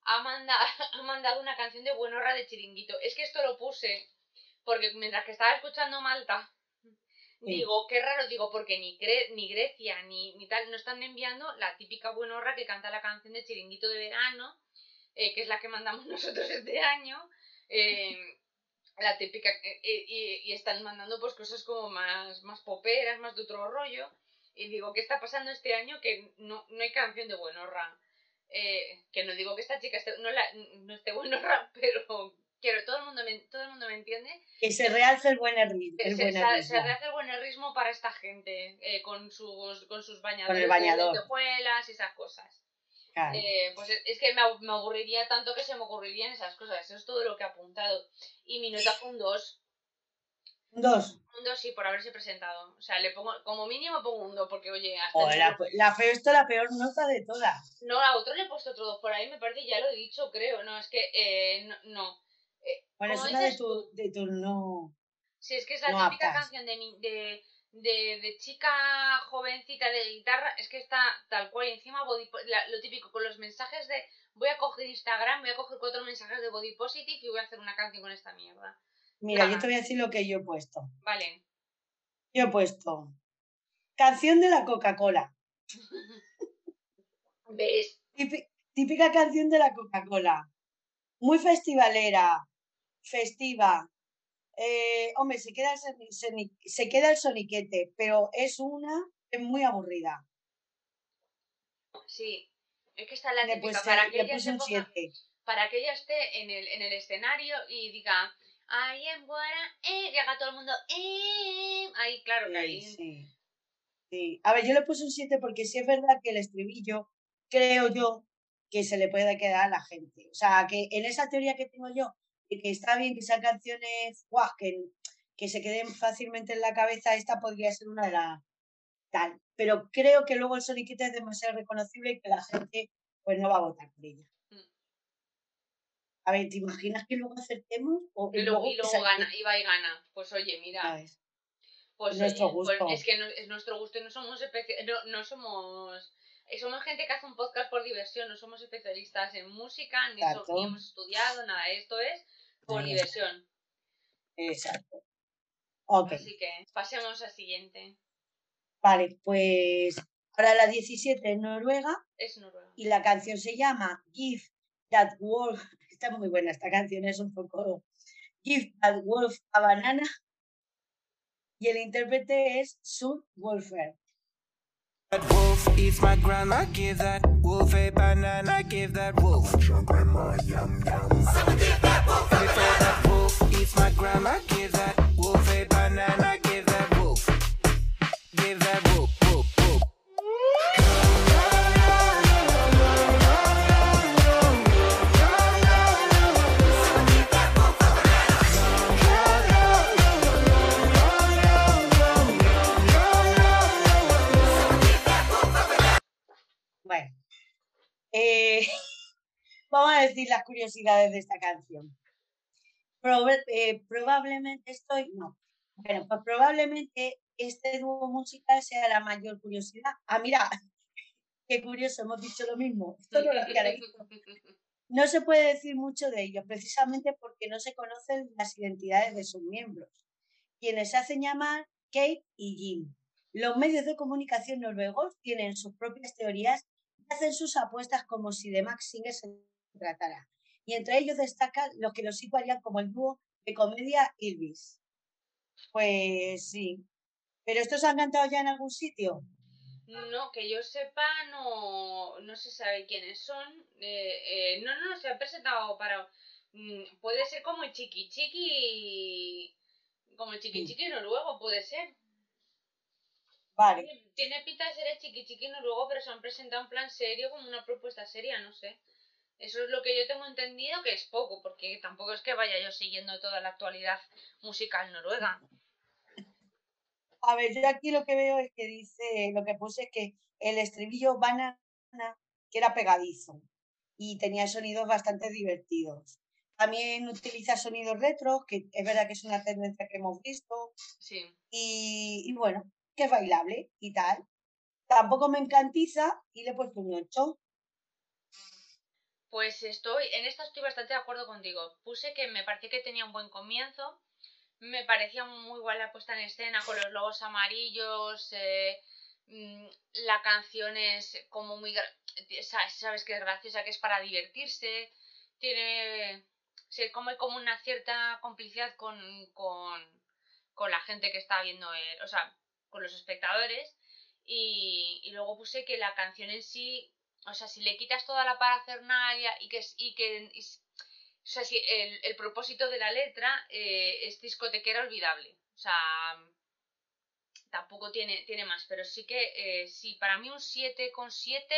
ha, manda- ha mandado una canción de Buenorra de Chiringuito. Es que esto lo puse porque mientras que estaba escuchando Malta, digo, qué raro, digo, porque ni, Gre- ni Grecia ni, ni tal no están enviando la típica Buenorra que canta la canción de Chiringuito de verano, eh, que es la que mandamos nosotros este año. eh, la típica eh, eh, y, y están mandando pues cosas como más, más poperas, más de otro rollo. Y digo, ¿qué está pasando este año? Que no, no hay canción de Buenorra. Eh, que no digo que esta chica esté, no, la, no esté Buenorra, pero quiero, todo el mundo me, todo el mundo me entiende. Que se realce el buen ritmo. Se, El se, buen se ritmo. El buenismo para esta gente, eh, con sus, con sus bañadores Con el de bañador. lentejuelas y esas cosas. Claro. Eh, pues es, que me, abu- me aburriría tanto que se me ocurrirían esas cosas. Eso es todo lo que he apuntado. Y mi nota fue un 2. Dos. Un 2 sí, por haberse presentado. O sea, le pongo, como mínimo pongo un 2, porque oye, hasta la, la peor, esto es la peor nota de todas. No, a otro le he puesto otro 2 por ahí, me parece, ya lo he dicho, creo. No, es que, eh, no. no. Eh, Bueno, es una de tus de tu no. Si es que es la no típica aptas. canción de, ni- de, de, de chica jovencita de guitarra, es que está tal cual. Y encima, body, po- la- lo típico, con los mensajes de voy a coger Instagram, voy a coger cuatro mensajes de body positive y voy a hacer una canción con esta mierda. Mira, Ajá. yo te voy a decir lo que yo he puesto. Vale. Yo he puesto canción de la Coca-Cola. ¿Ves? Típi- Típica canción de la Coca-Cola. Muy festivalera, festiva. Eh, hombre, se queda, el, soni- soni- se queda el soniquete, pero es una es muy aburrida. Sí. Es que está la típica puse, para que ella puse se un ponga- 7. para que ella esté en el, en el escenario y diga I am what I am", y haga todo el mundo "Em". ahí claro que ahí Sí, sí. Sí. A ver, yo le puse un 7 porque sí es verdad que el estribillo, creo yo, que se le puede quedar a la gente. O sea, que en esa teoría que tengo yo, que está bien que sean canciones guau, que, que se queden fácilmente en la cabeza, esta podría ser una de las tal. Pero creo que luego el soniquete es demasiado reconocible y que la gente pues no va a votar por ella. Mm. A ver, ¿te imaginas que luego acertemos? O, y luego, y que luego gana, y va y gana. Pues oye, mira, pues, es nuestro oye, pues gusto. es que no- es nuestro gusto y no somos no, no somos somos gente que hace un podcast por diversión, no somos especialistas en música, ni, so- ni hemos estudiado nada. Esto es Por diversión. Exacto. Ok, Así que pasemos al siguiente. vale, pues ahora la 17 es Noruega Es Noruega. y la canción se llama Give That Wolf. Está muy buena esta canción, es un poco Give That Wolf a Banana. Y el intérprete es Sue Wolfer. That wolf eats my grandma, give that wolf a banana, give that wolf. Your grandma, yum yum. Before that wolf eats my grandma, give that wolf a banana, eh, vamos a decir las curiosidades de esta canción. Eh, probablemente estoy, no, bueno, pues probablemente este dúo musical sea la mayor curiosidad. Ah, mira, qué curioso, hemos dicho lo mismo. Esto no lo. No se puede decir mucho de ellos, precisamente porque no se conocen las identidades de sus miembros, quienes se hacen llamar Kate y Jim. Los medios de comunicación noruegos tienen sus propias teorías hacen sus apuestas como si de Max Singer se tratara. Y entre ellos destacan los que los situarían como el dúo de comedia Ilvis. Pues sí. ¿Pero estos han cantado ya en algún sitio? No, que yo sepa, no, no se sabe quiénes son. Eh, eh, no, no, se han presentado para... mm, Puede ser como el chiqui chiqui... Como el chiqui chiqui noruego, puede ser. Vale. Tiene pinta de ser el chiqui chiqui noruego, pero se han presentado en plan serio, como una propuesta seria, no sé. Eso es lo que yo tengo entendido, que es poco, porque tampoco es que vaya yo siguiendo toda la actualidad musical noruega. A ver, yo aquí lo que veo es que dice, lo que puse es que el estribillo banana, que era pegadizo y tenía sonidos bastante divertidos. También utiliza sonidos retro, que es verdad que es una tendencia que hemos visto, Sí. y, y bueno, que es bailable y tal. Tampoco me encantiza y le he puesto un 8. Pues estoy, en esto estoy bastante de acuerdo contigo. Puse que me parecía que tenía un buen comienzo, me parecía muy guay la puesta en escena con los logos amarillos, eh, mm, la canción es como muy, sabes que es graciosa, que es para divertirse, tiene, sí, como, como una cierta complicidad con, con, con la gente que está viendo, el- o sea, con los espectadores. Y, luego puse que la canción en sí o sea, si le quitas toda la parafernalia y que, y que o sea, si el, el propósito de la letra eh, es discotequera olvidable. O sea, tampoco tiene, tiene más, pero sí que, eh, sí, para mí un 7,7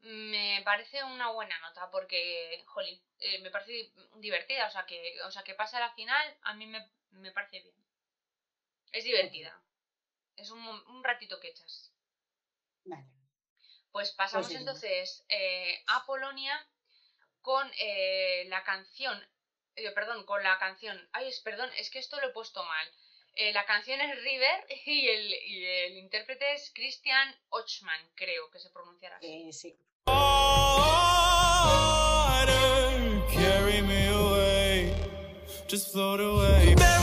me parece una buena nota porque, jolín, eh, me parece divertida, o sea, que, o sea, que pase a la final a mí me, me parece bien. Es divertida. Es un, un ratito que echas. Vale. Pues pasamos sí. entonces eh, a Polonia con eh, la canción, eh, perdón, con la canción, ay, es, perdón, es que esto lo he puesto mal. Eh, la canción es River y el, y el intérprete es Christian Ochman, creo que se pronunciará así. Eh, sí. Water, carry me away, just float away.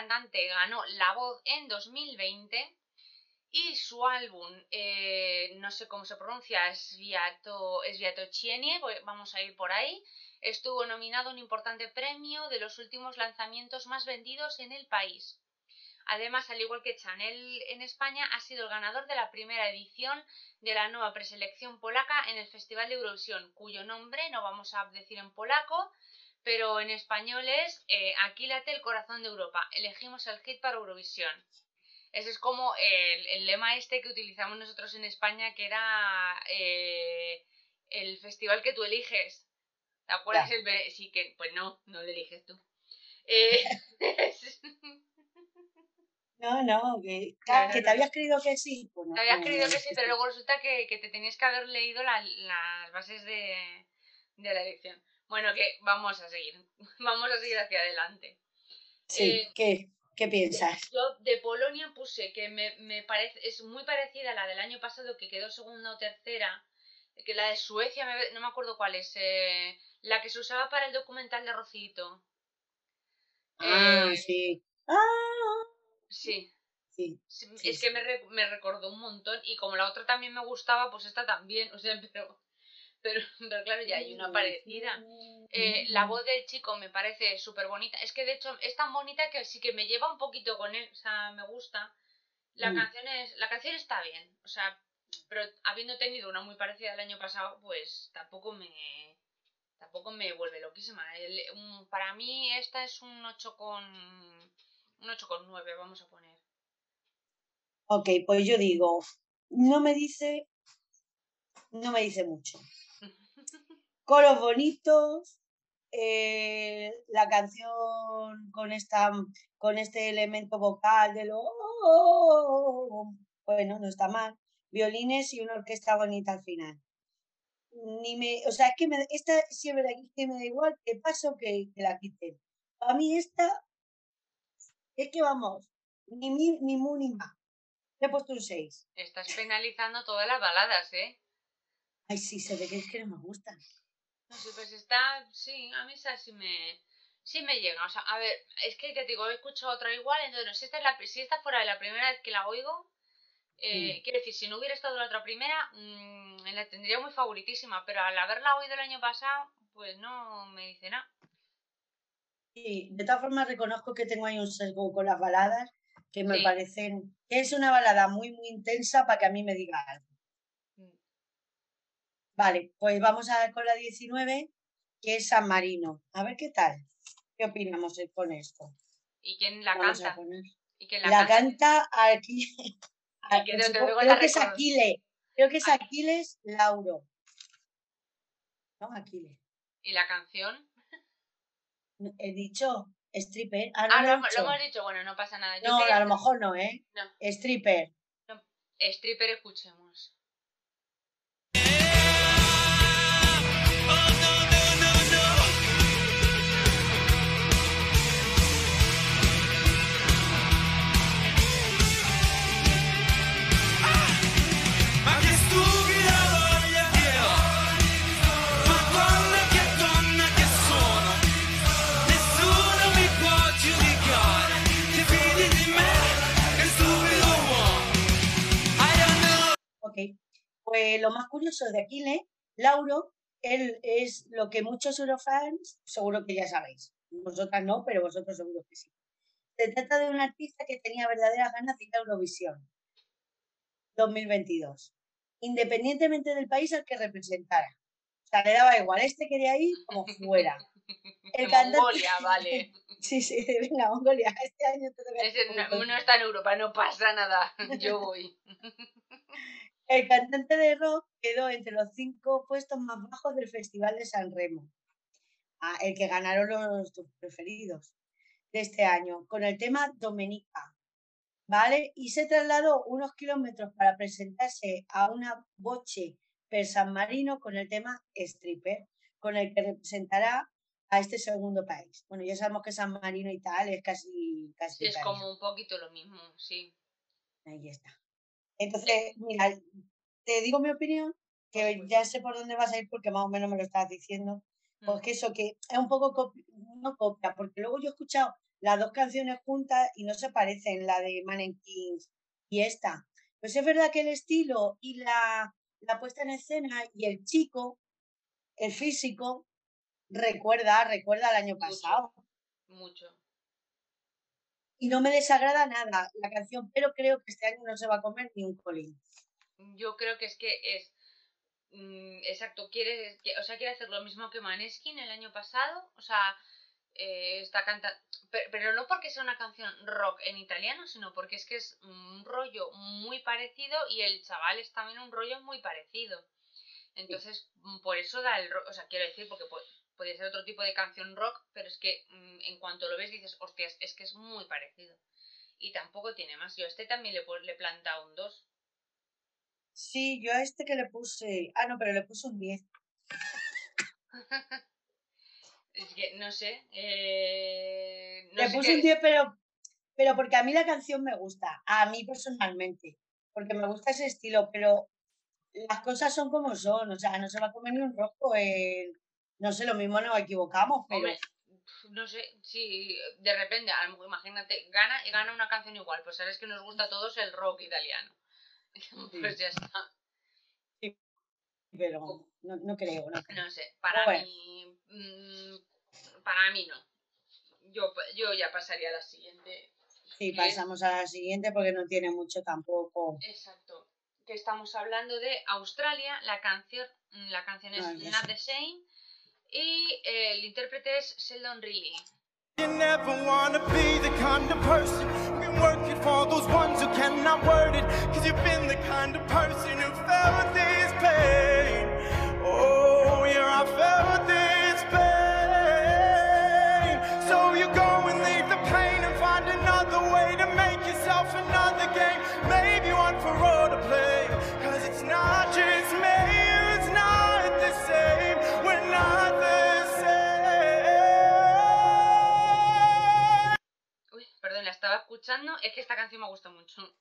Cantante ganó La Voz en 2020 y su álbum, eh, no sé cómo se pronuncia, Sviato, Sviatocienie, vamos a ir por ahí, estuvo nominado a un importante premio de los últimos lanzamientos más vendidos en el país. Además, al igual que Chanel en España, ha sido el ganador de la primera edición de la nueva preselección polaca en el Festival de Eurovisión, cuyo nombre no vamos a decir en polaco, pero en español es eh, Aquílate el corazón de Europa. Elegimos el hit para Eurovisión. Ese es como el, el lema este que utilizamos nosotros en España, que era eh, el festival que tú eliges. ¿Te acuerdas? El sí, que pues no, no lo eliges tú. Eh, No, no, que, Claro, que te habías creído que sí. Pues no, Te habías no, creído no, que sí, pero luego resulta que, que te tenías que haber leído la- las bases de, de la elección. Bueno, que vamos a seguir. Vamos a seguir hacia adelante. Sí, eh, ¿qué, qué piensas? Yo de Polonia puse que me, me parece, es muy parecida a la del año pasado que quedó segunda o tercera, que la de Suecia, no me acuerdo cuál es, eh, la que se usaba para el documental de Rocito. Ah, Eh, sí. Ah, Sí, sí. sí, Sí, es que me, me recordó un montón y como la otra también me gustaba, pues esta también, o sea, pero, pero, pero claro, ya hay una parecida. Eh, la voz del chico me parece súper bonita. Es que de hecho es tan bonita que sí que me lleva un poquito con él. O sea, me gusta. La Mm. canción es, la canción está bien. O sea, pero habiendo tenido una muy parecida el año pasado, pues tampoco me tampoco me vuelve loquísima. El- un- para mí esta es un 8 con un 8 con 9, vamos a poner. Ok, pues yo digo, no me dice, no me dice mucho. Coros bonitos, eh, la canción con esta, con este elemento vocal de lo, bueno, no está mal. Violines y una orquesta bonita al final. Ni me, o sea, es que me, esta es verdad que me da igual que paso que, que la quiten. A mí esta, es que vamos, ni mi, ni mu ni ma. Le he puesto un 6. Estás penalizando todas las baladas, ¿eh? Ay, sí, se ve que es que no me gustan. No sé, pues está, sí, a mí esa sí me, sí me llega. O sea, a ver, es que te digo, he escuchado otra igual, entonces si esta, es la, si esta fuera la primera vez que la oigo, eh, quiero decir, si no hubiera estado la otra primera, mm, la tendría muy favoritísima, pero al haberla oído el año pasado, pues no me dice nada. Y de todas formas reconozco que tengo ahí un sesgo con las baladas que me Sí. parecen es una balada muy, muy intensa para que a mí me diga algo. Vale, pues vamos a con la 19, que es San Marino. A ver qué tal. ¿Qué opinamos con esto? ¿Y quién la Vamos canta? poner. ¿Y quién la, La canta? canta aquí. Que supongo- creo que es. Aquiles. Creo que es. Aquiles Lauro. No, Aquiles. ¿Y la canción? He dicho stripper. Ah, no, Ah, lo lo, he hemos- dicho. lo hemos dicho, bueno, no pasa nada. Yo No, quería a lo mejor no, ¿eh? No. Stripper. Stripper, escuchemos. Pues lo más curioso de Aquiles, Lauro, él es lo que muchos Eurofans seguro que ya sabéis. Vosotras no, pero vosotros seguro que sí. Se trata de un artista que tenía verdaderas ganas de ir a Eurovisión 2022, independientemente del país al que representara. O sea, le daba igual, este quería ir como fuera. De El cantante- Mongolia, vale. Sí, sí, venga, Mongolia, este año te toca Mongolia. no está en Europa, no pasa nada. Yo voy. El cantante de rock quedó entre los cinco puestos más bajos del Festival de San Remo, el que ganaron los tus preferidos de este año, con el tema Domenica, ¿vale? Y se trasladó unos kilómetros para presentarse a una boche per San Marino con el tema Stripper, con el que representará a este segundo país. Bueno, ya sabemos que San Marino y tal es casi, casi Sí, es como un poquito lo mismo, sí. Ahí está. Entonces, mira, te digo mi opinión, que ya sé por dónde vas a ir porque más o menos me lo estás diciendo. Mm. Porque eso que es un poco no copia, porque luego yo he escuchado las dos canciones juntas y no se parecen, la de Kings y esta. Pues es verdad que el estilo y la, la puesta en escena y el chico, el físico, recuerda, recuerda al año Mucho. pasado. Mucho. Y no me desagrada nada la canción, pero creo que este año no se va a comer ni un colín. Yo creo que es que es. mm, exacto, quiere, o sea, quiere hacer lo mismo que Maneskin el año pasado. O sea, eh, está cantando. Pero, no porque sea una canción rock en italiano, sino porque es que es un rollo muy parecido y el chaval es también un rollo muy parecido. Entonces, mm, por eso da el. O sea, quiero decir, porque pu- podría ser otro tipo de canción rock, pero es que mm, en cuanto lo ves dices, hostias, es que es muy parecido. y tampoco tiene más. Yo a este también le, le he plantado un 2. Sí, yo a este que le puse. Ah, no, pero le puse un 10. Es que no sé. eh, no le sé puse un 10, pero, pero porque a mí la canción me gusta. A mí personalmente. Porque me gusta ese estilo, pero las cosas son como son. O sea, no se va a comer ni un rojo. eh, no sé, lo mismo nos equivocamos, pero. Hombre, no sé, si de repente, a lo mejor imagínate, gana y gana una canción igual, pues sabes que nos gusta a todos el rock italiano. Pues ya está. pero no, no creo. No creo. No sé, para Bueno. mí. mm, para mí no. Yo, yo ya pasaría a la siguiente. Sí, que- pasamos a la siguiente porque no tiene mucho tampoco. Exacto. Que estamos hablando de Australia, la canción, la canción es Not the Same y eh, el intérprete es Sheldon Reilly. You never wanna be es que esta canción me gusta mucho.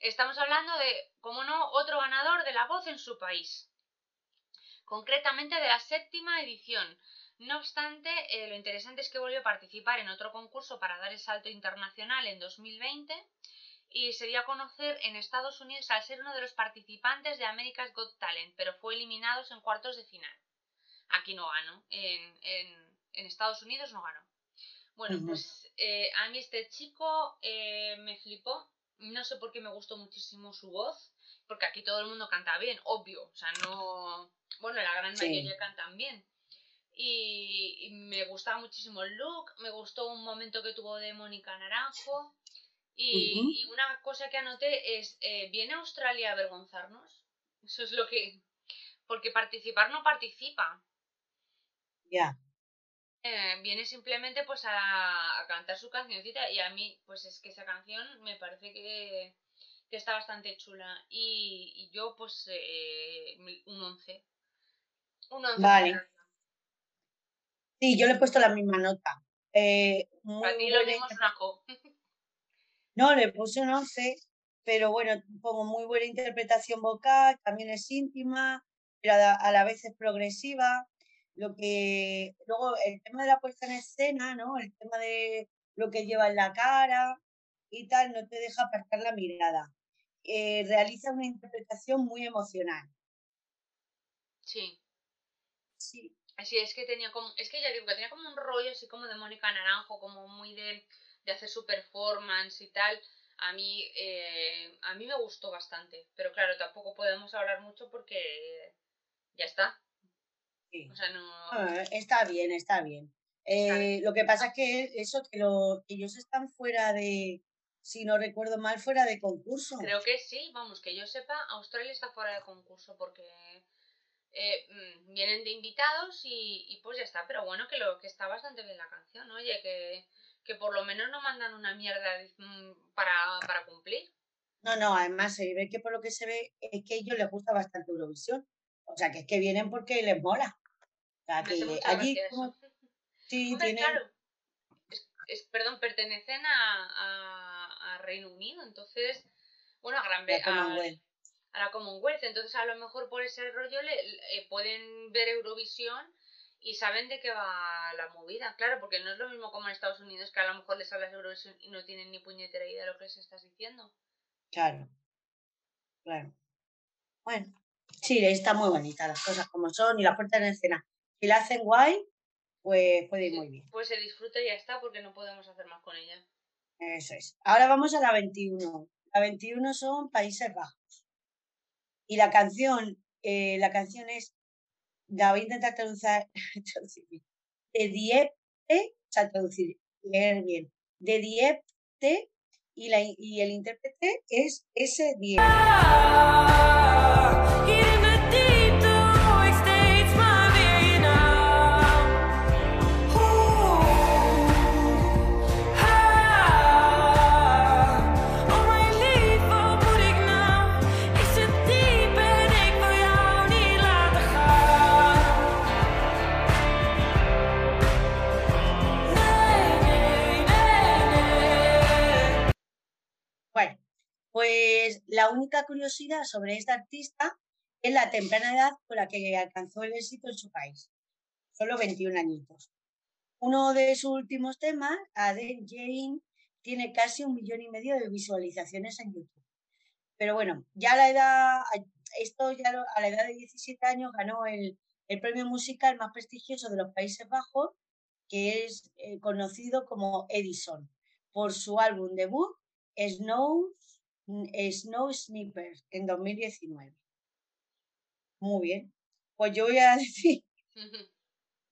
Estamos hablando de, como no, otro ganador de la voz en su país. Concretamente de la séptima edición. No obstante, eh, lo interesante es que volvió a participar en otro concurso para dar el salto internacional en 2020 y se dio a conocer en Estados Unidos al ser uno de los participantes de America's Got Talent, pero fue eliminado en cuartos de final. Aquí no ganó, en, en- en Estados Unidos no ganó. Bueno, pues eh, a mí este chico eh, me flipó. No sé por qué me gustó muchísimo su voz, porque aquí todo el mundo canta bien, obvio. O sea, no. Bueno, la gran Sí. mayoría cantan bien. Y, y me gustaba muchísimo el look, me gustó un momento que tuvo de Mónica Naranjo. Y una cosa que anoté es: eh, ¿viene Australia a avergonzarnos? Eso es lo que. Porque participar no participa. Ya. Eh, viene simplemente pues a, a cantar su cancioncita y a mí pues es que esa canción me parece que, que está bastante chula y, y yo pues eh, un 11 un 11 Vale. Sí, yo le he puesto la misma nota. Eh, muy para ti lo buena mismo es una co No, le puse un 11, pero bueno, pongo muy buena interpretación vocal, también es íntima, pero a la, a la vez es progresiva. Lo que, luego el tema de la puesta en escena, ¿no? El tema de lo que lleva en la cara y tal, no te deja apartar la mirada. Eh, realiza una interpretación muy emocional. sí Sí, así es que tenía como es que ya digo que tenía como un rollo así como de Mónica Naranjo como muy de, de hacer su performance y tal a mí eh, a mí me gustó bastante pero claro tampoco podemos hablar mucho porque ya está sí. o sea no Ah, está bien, está bien. Está Eh, lo que pasa es que eso, que, lo, que ellos están fuera de, si no recuerdo mal, fuera de concurso. Creo que sí, vamos, que yo sepa, Australia está fuera de concurso porque eh, mm, vienen de invitados y, y pues ya está, pero bueno, que lo que está bastante bien la canción, oye, que, que por lo menos no mandan una mierda mm, para, para cumplir. No, no, además se ve que por lo que se ve es que a ellos les gusta bastante Eurovisión. O sea, que es que vienen porque les mola. O sea, que allí como- sí Hombre, tienen... claro, es- es- perdón, pertenecen a, a- a Reino Unido, entonces, bueno, a Gran la Bre- a- la Commonwealth. Entonces, a lo mejor por ese rollo le, eh, pueden ver Eurovisión y saben de qué va la movida. Claro, porque no es lo mismo como en Estados Unidos, que a lo mejor les hablas de Eurovisión y no tienen ni puñetera idea de lo que les estás diciendo. Claro, claro. Bueno, sí, está muy bonita las cosas como son y la puerta en escena. Si la hacen guay, pues puede ir muy bien. Pues se disfruta y ya está, porque no podemos hacer más con ella. Eso es. Ahora vamos a la 21. La 21 son Países Bajos. Y la canción, eh, la canción es, la voy a intentar traducir, traducir bien. De Diepte, o sea, traducir, leer bien. De Diepte y, la, y el intérprete es S10. Pues la única curiosidad sobre esta artista es la temprana edad con la que alcanzó el éxito en su país. Solo 21 añitos. Uno de sus últimos temas, Adele Jane, tiene casi un millón y medio de visualizaciones en YouTube. Pero bueno, ya a la edad, esto ya a la edad de 17 años ganó el, el premio musical más prestigioso de los Países Bajos, que es eh, conocido como Edison, por su álbum debut Snow, Snow Sniper en 2019. Muy bien. Pues yo voy a decir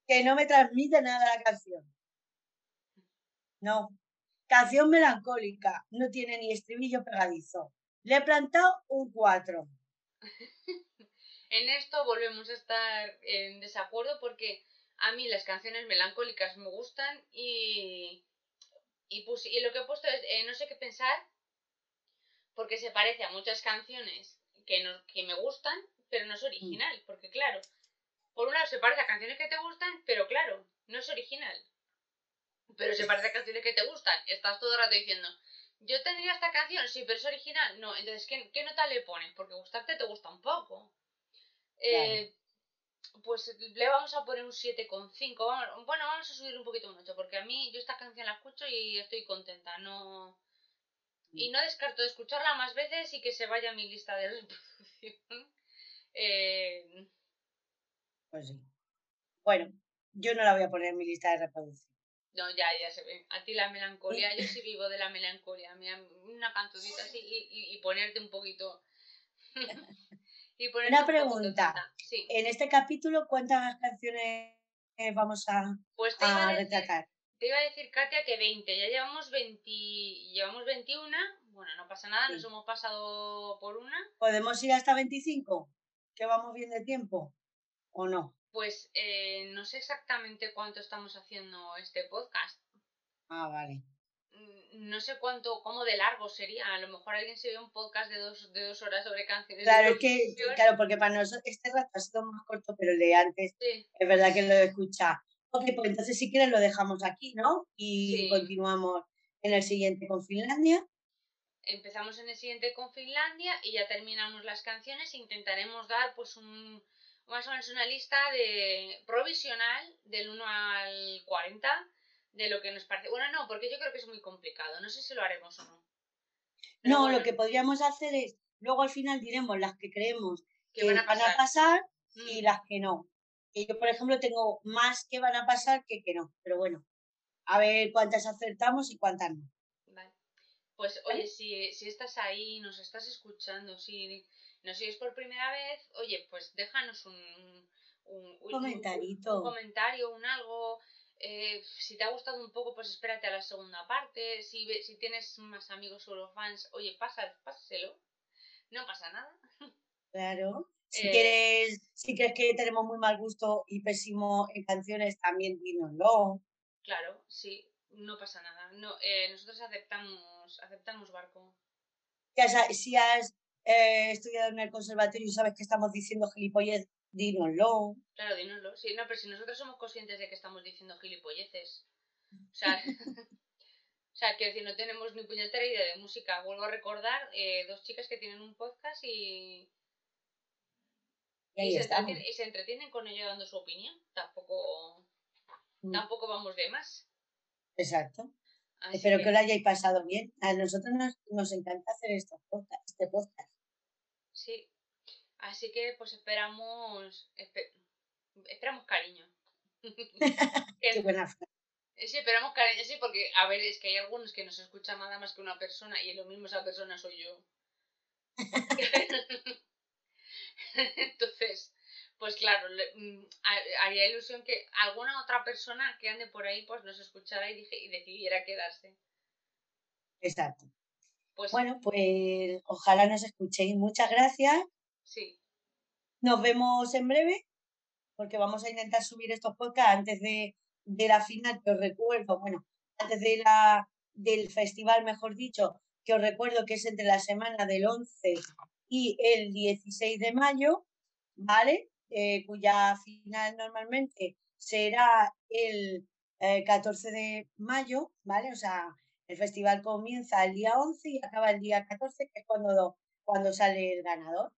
que no me transmite nada la canción. No. Canción melancólica. No tiene ni estribillo pegadizo. Le he plantado un 4. En esto volvemos a estar en desacuerdo porque a mí las canciones melancólicas me gustan y, y, pus- y lo que he puesto es eh, no sé qué pensar porque se parece a muchas canciones que, no, que me gustan, pero no es original, porque claro, por un lado se parece a canciones que te gustan, pero claro, no es original. Pero se parece a canciones que te gustan. Estás todo el rato diciendo, yo tendría esta canción, sí, pero es original. No, entonces, ¿qué, qué nota le pones? Porque gustarte te gusta un poco. Eh, pues le vamos a poner un 7,5. Vamos- Bueno, vamos a subir un poquito un 8, porque a mí yo esta canción la escucho y estoy contenta. No... Y no descarto de escucharla más veces y que se vaya a mi lista de reproducción. Eh, Pues sí. Bueno, yo no la voy a poner en mi lista de reproducción. no, ya, ya se ve. A ti la melancolía, yo sí vivo de la melancolía. Una cantucita así y, y- y ponerte un poquito... y ponerte Una un pregunta. tonta. Sí, En este capítulo, ¿cuántas canciones vamos a, pues a retratar? Te iba a decir, Katia, que 20. Ya llevamos 20. Llevamos 21. Bueno, no pasa nada, nos hemos pasado por una. ¿Podemos ir hasta 25? ¿Que vamos bien de tiempo? ¿O no? Pues eh, no sé exactamente cuánto estamos haciendo este podcast. Ah, vale. Mm, No sé cuánto, cómo de largo sería. A lo mejor alguien se ve un podcast de dos, de dos horas sobre canciones. Claro, es que, claro, porque para nosotros este rato ha sido más corto, pero el de antes Sí, es verdad que lo escucha. Ok, pues entonces si quieres lo dejamos aquí, ¿no? Y Sí. continuamos en el siguiente con Finlandia. empezamos en el siguiente con Finlandia y ya terminamos las canciones intentaremos dar pues un más o menos una lista de provisional del 1 al 40 de lo que nos parece. Bueno, no, porque yo creo que es muy complicado. No sé si lo haremos o no. Pero No, bueno, lo que podríamos hacer es, luego al final diremos las que creemos que que van a pasar. pasar Mm, y las que no. Y yo, por ejemplo, tengo más que van a pasar que que no. Pero bueno, a ver cuántas acertamos y cuántas no. vale. Pues oye, si, si estás ahí, nos estás escuchando, si nos sigues por primera vez, oye, pues déjanos un, un, un- un- Comentarito. un comentario, un algo. eh, si te ha gustado un poco, pues espérate a la segunda parte. Si, si tienes más amigos o fans, oye, pásaselo. No pasa nada. Claro. Si Eh, quieres, si crees que tenemos muy mal gusto y pésimo en canciones, también dínoslo. Claro, sí, no pasa nada. No, eh, nosotros aceptamos, aceptamos barco. Ya si has eh, estudiado en el conservatorio y sabes que estamos diciendo gilipollas, dínoslo. Claro, dínoslo. Sí, no, pero si nosotros somos conscientes de que estamos diciendo gilipolleces. O sea, o sea, quiero decir, no tenemos ni puñetera idea de música. Vuelvo a recordar eh, dos chicas que tienen un podcast y, Y se entretienen, y se entretienen con ello dando su opinión. Tampoco, Mm, tampoco vamos de más. Exacto. Así Espero que- que lo hayáis pasado bien. A nosotros nos, nos encanta hacer estos podcast, este podcast. Sí. Así que pues esperamos espe- esperamos cariño. Qué buena frase. Sí, esperamos cariño, sí, porque a ver, es que hay algunos que nos escuchan nada más que una persona y lo mismo esa persona soy yo. Entonces, pues claro, le- mm, ha- haría ilusión que alguna otra persona que ande por ahí pues nos escuchara y, dije, y decidiera quedarse. Exacto. Pues Bueno, pues ojalá nos escuchéis. Muchas gracias. sí, Nos vemos en breve, porque vamos a intentar subir estos podcasts antes de, de la final, que os recuerdo, bueno, antes de la, del festival, mejor dicho, que os recuerdo que es entre la semana del 11 y el 16 de mayo, ¿vale? Eh, cuya final normalmente será el eh, 14 de mayo, ¿vale? O sea, El festival comienza el día 11 y acaba el día 14, que es cuando, cuando sale el ganador.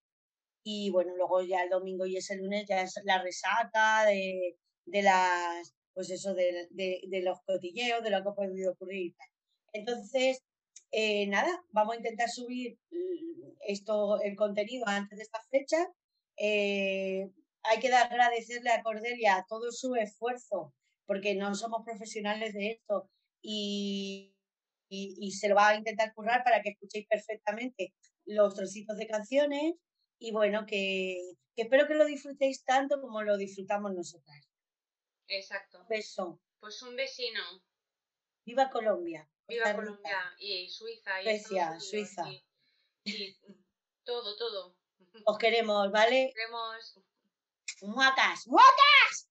Y bueno, luego ya el domingo y ese lunes ya es la resaca de, de las, pues eso, de, de- de los cotilleos, de lo que ha podido ocurrir. Entonces, eh, nada, vamos a intentar subir mm, esto, el contenido antes de esta fecha. Eh, hay que agradecerle a Cordelia todo su esfuerzo, porque no somos profesionales de esto y, y, y se lo va a intentar currar para que escuchéis perfectamente los trocitos de canciones y bueno, que, que espero que lo disfrutéis tanto como lo disfrutamos nosotras. Exacto. Beso. Pues un vecino. Viva Colombia. Viva. Colombia y Suiza y Suecia, Suiza. Y, y todo, todo. Os queremos, ¿vale? Queremos Muacas, muacas.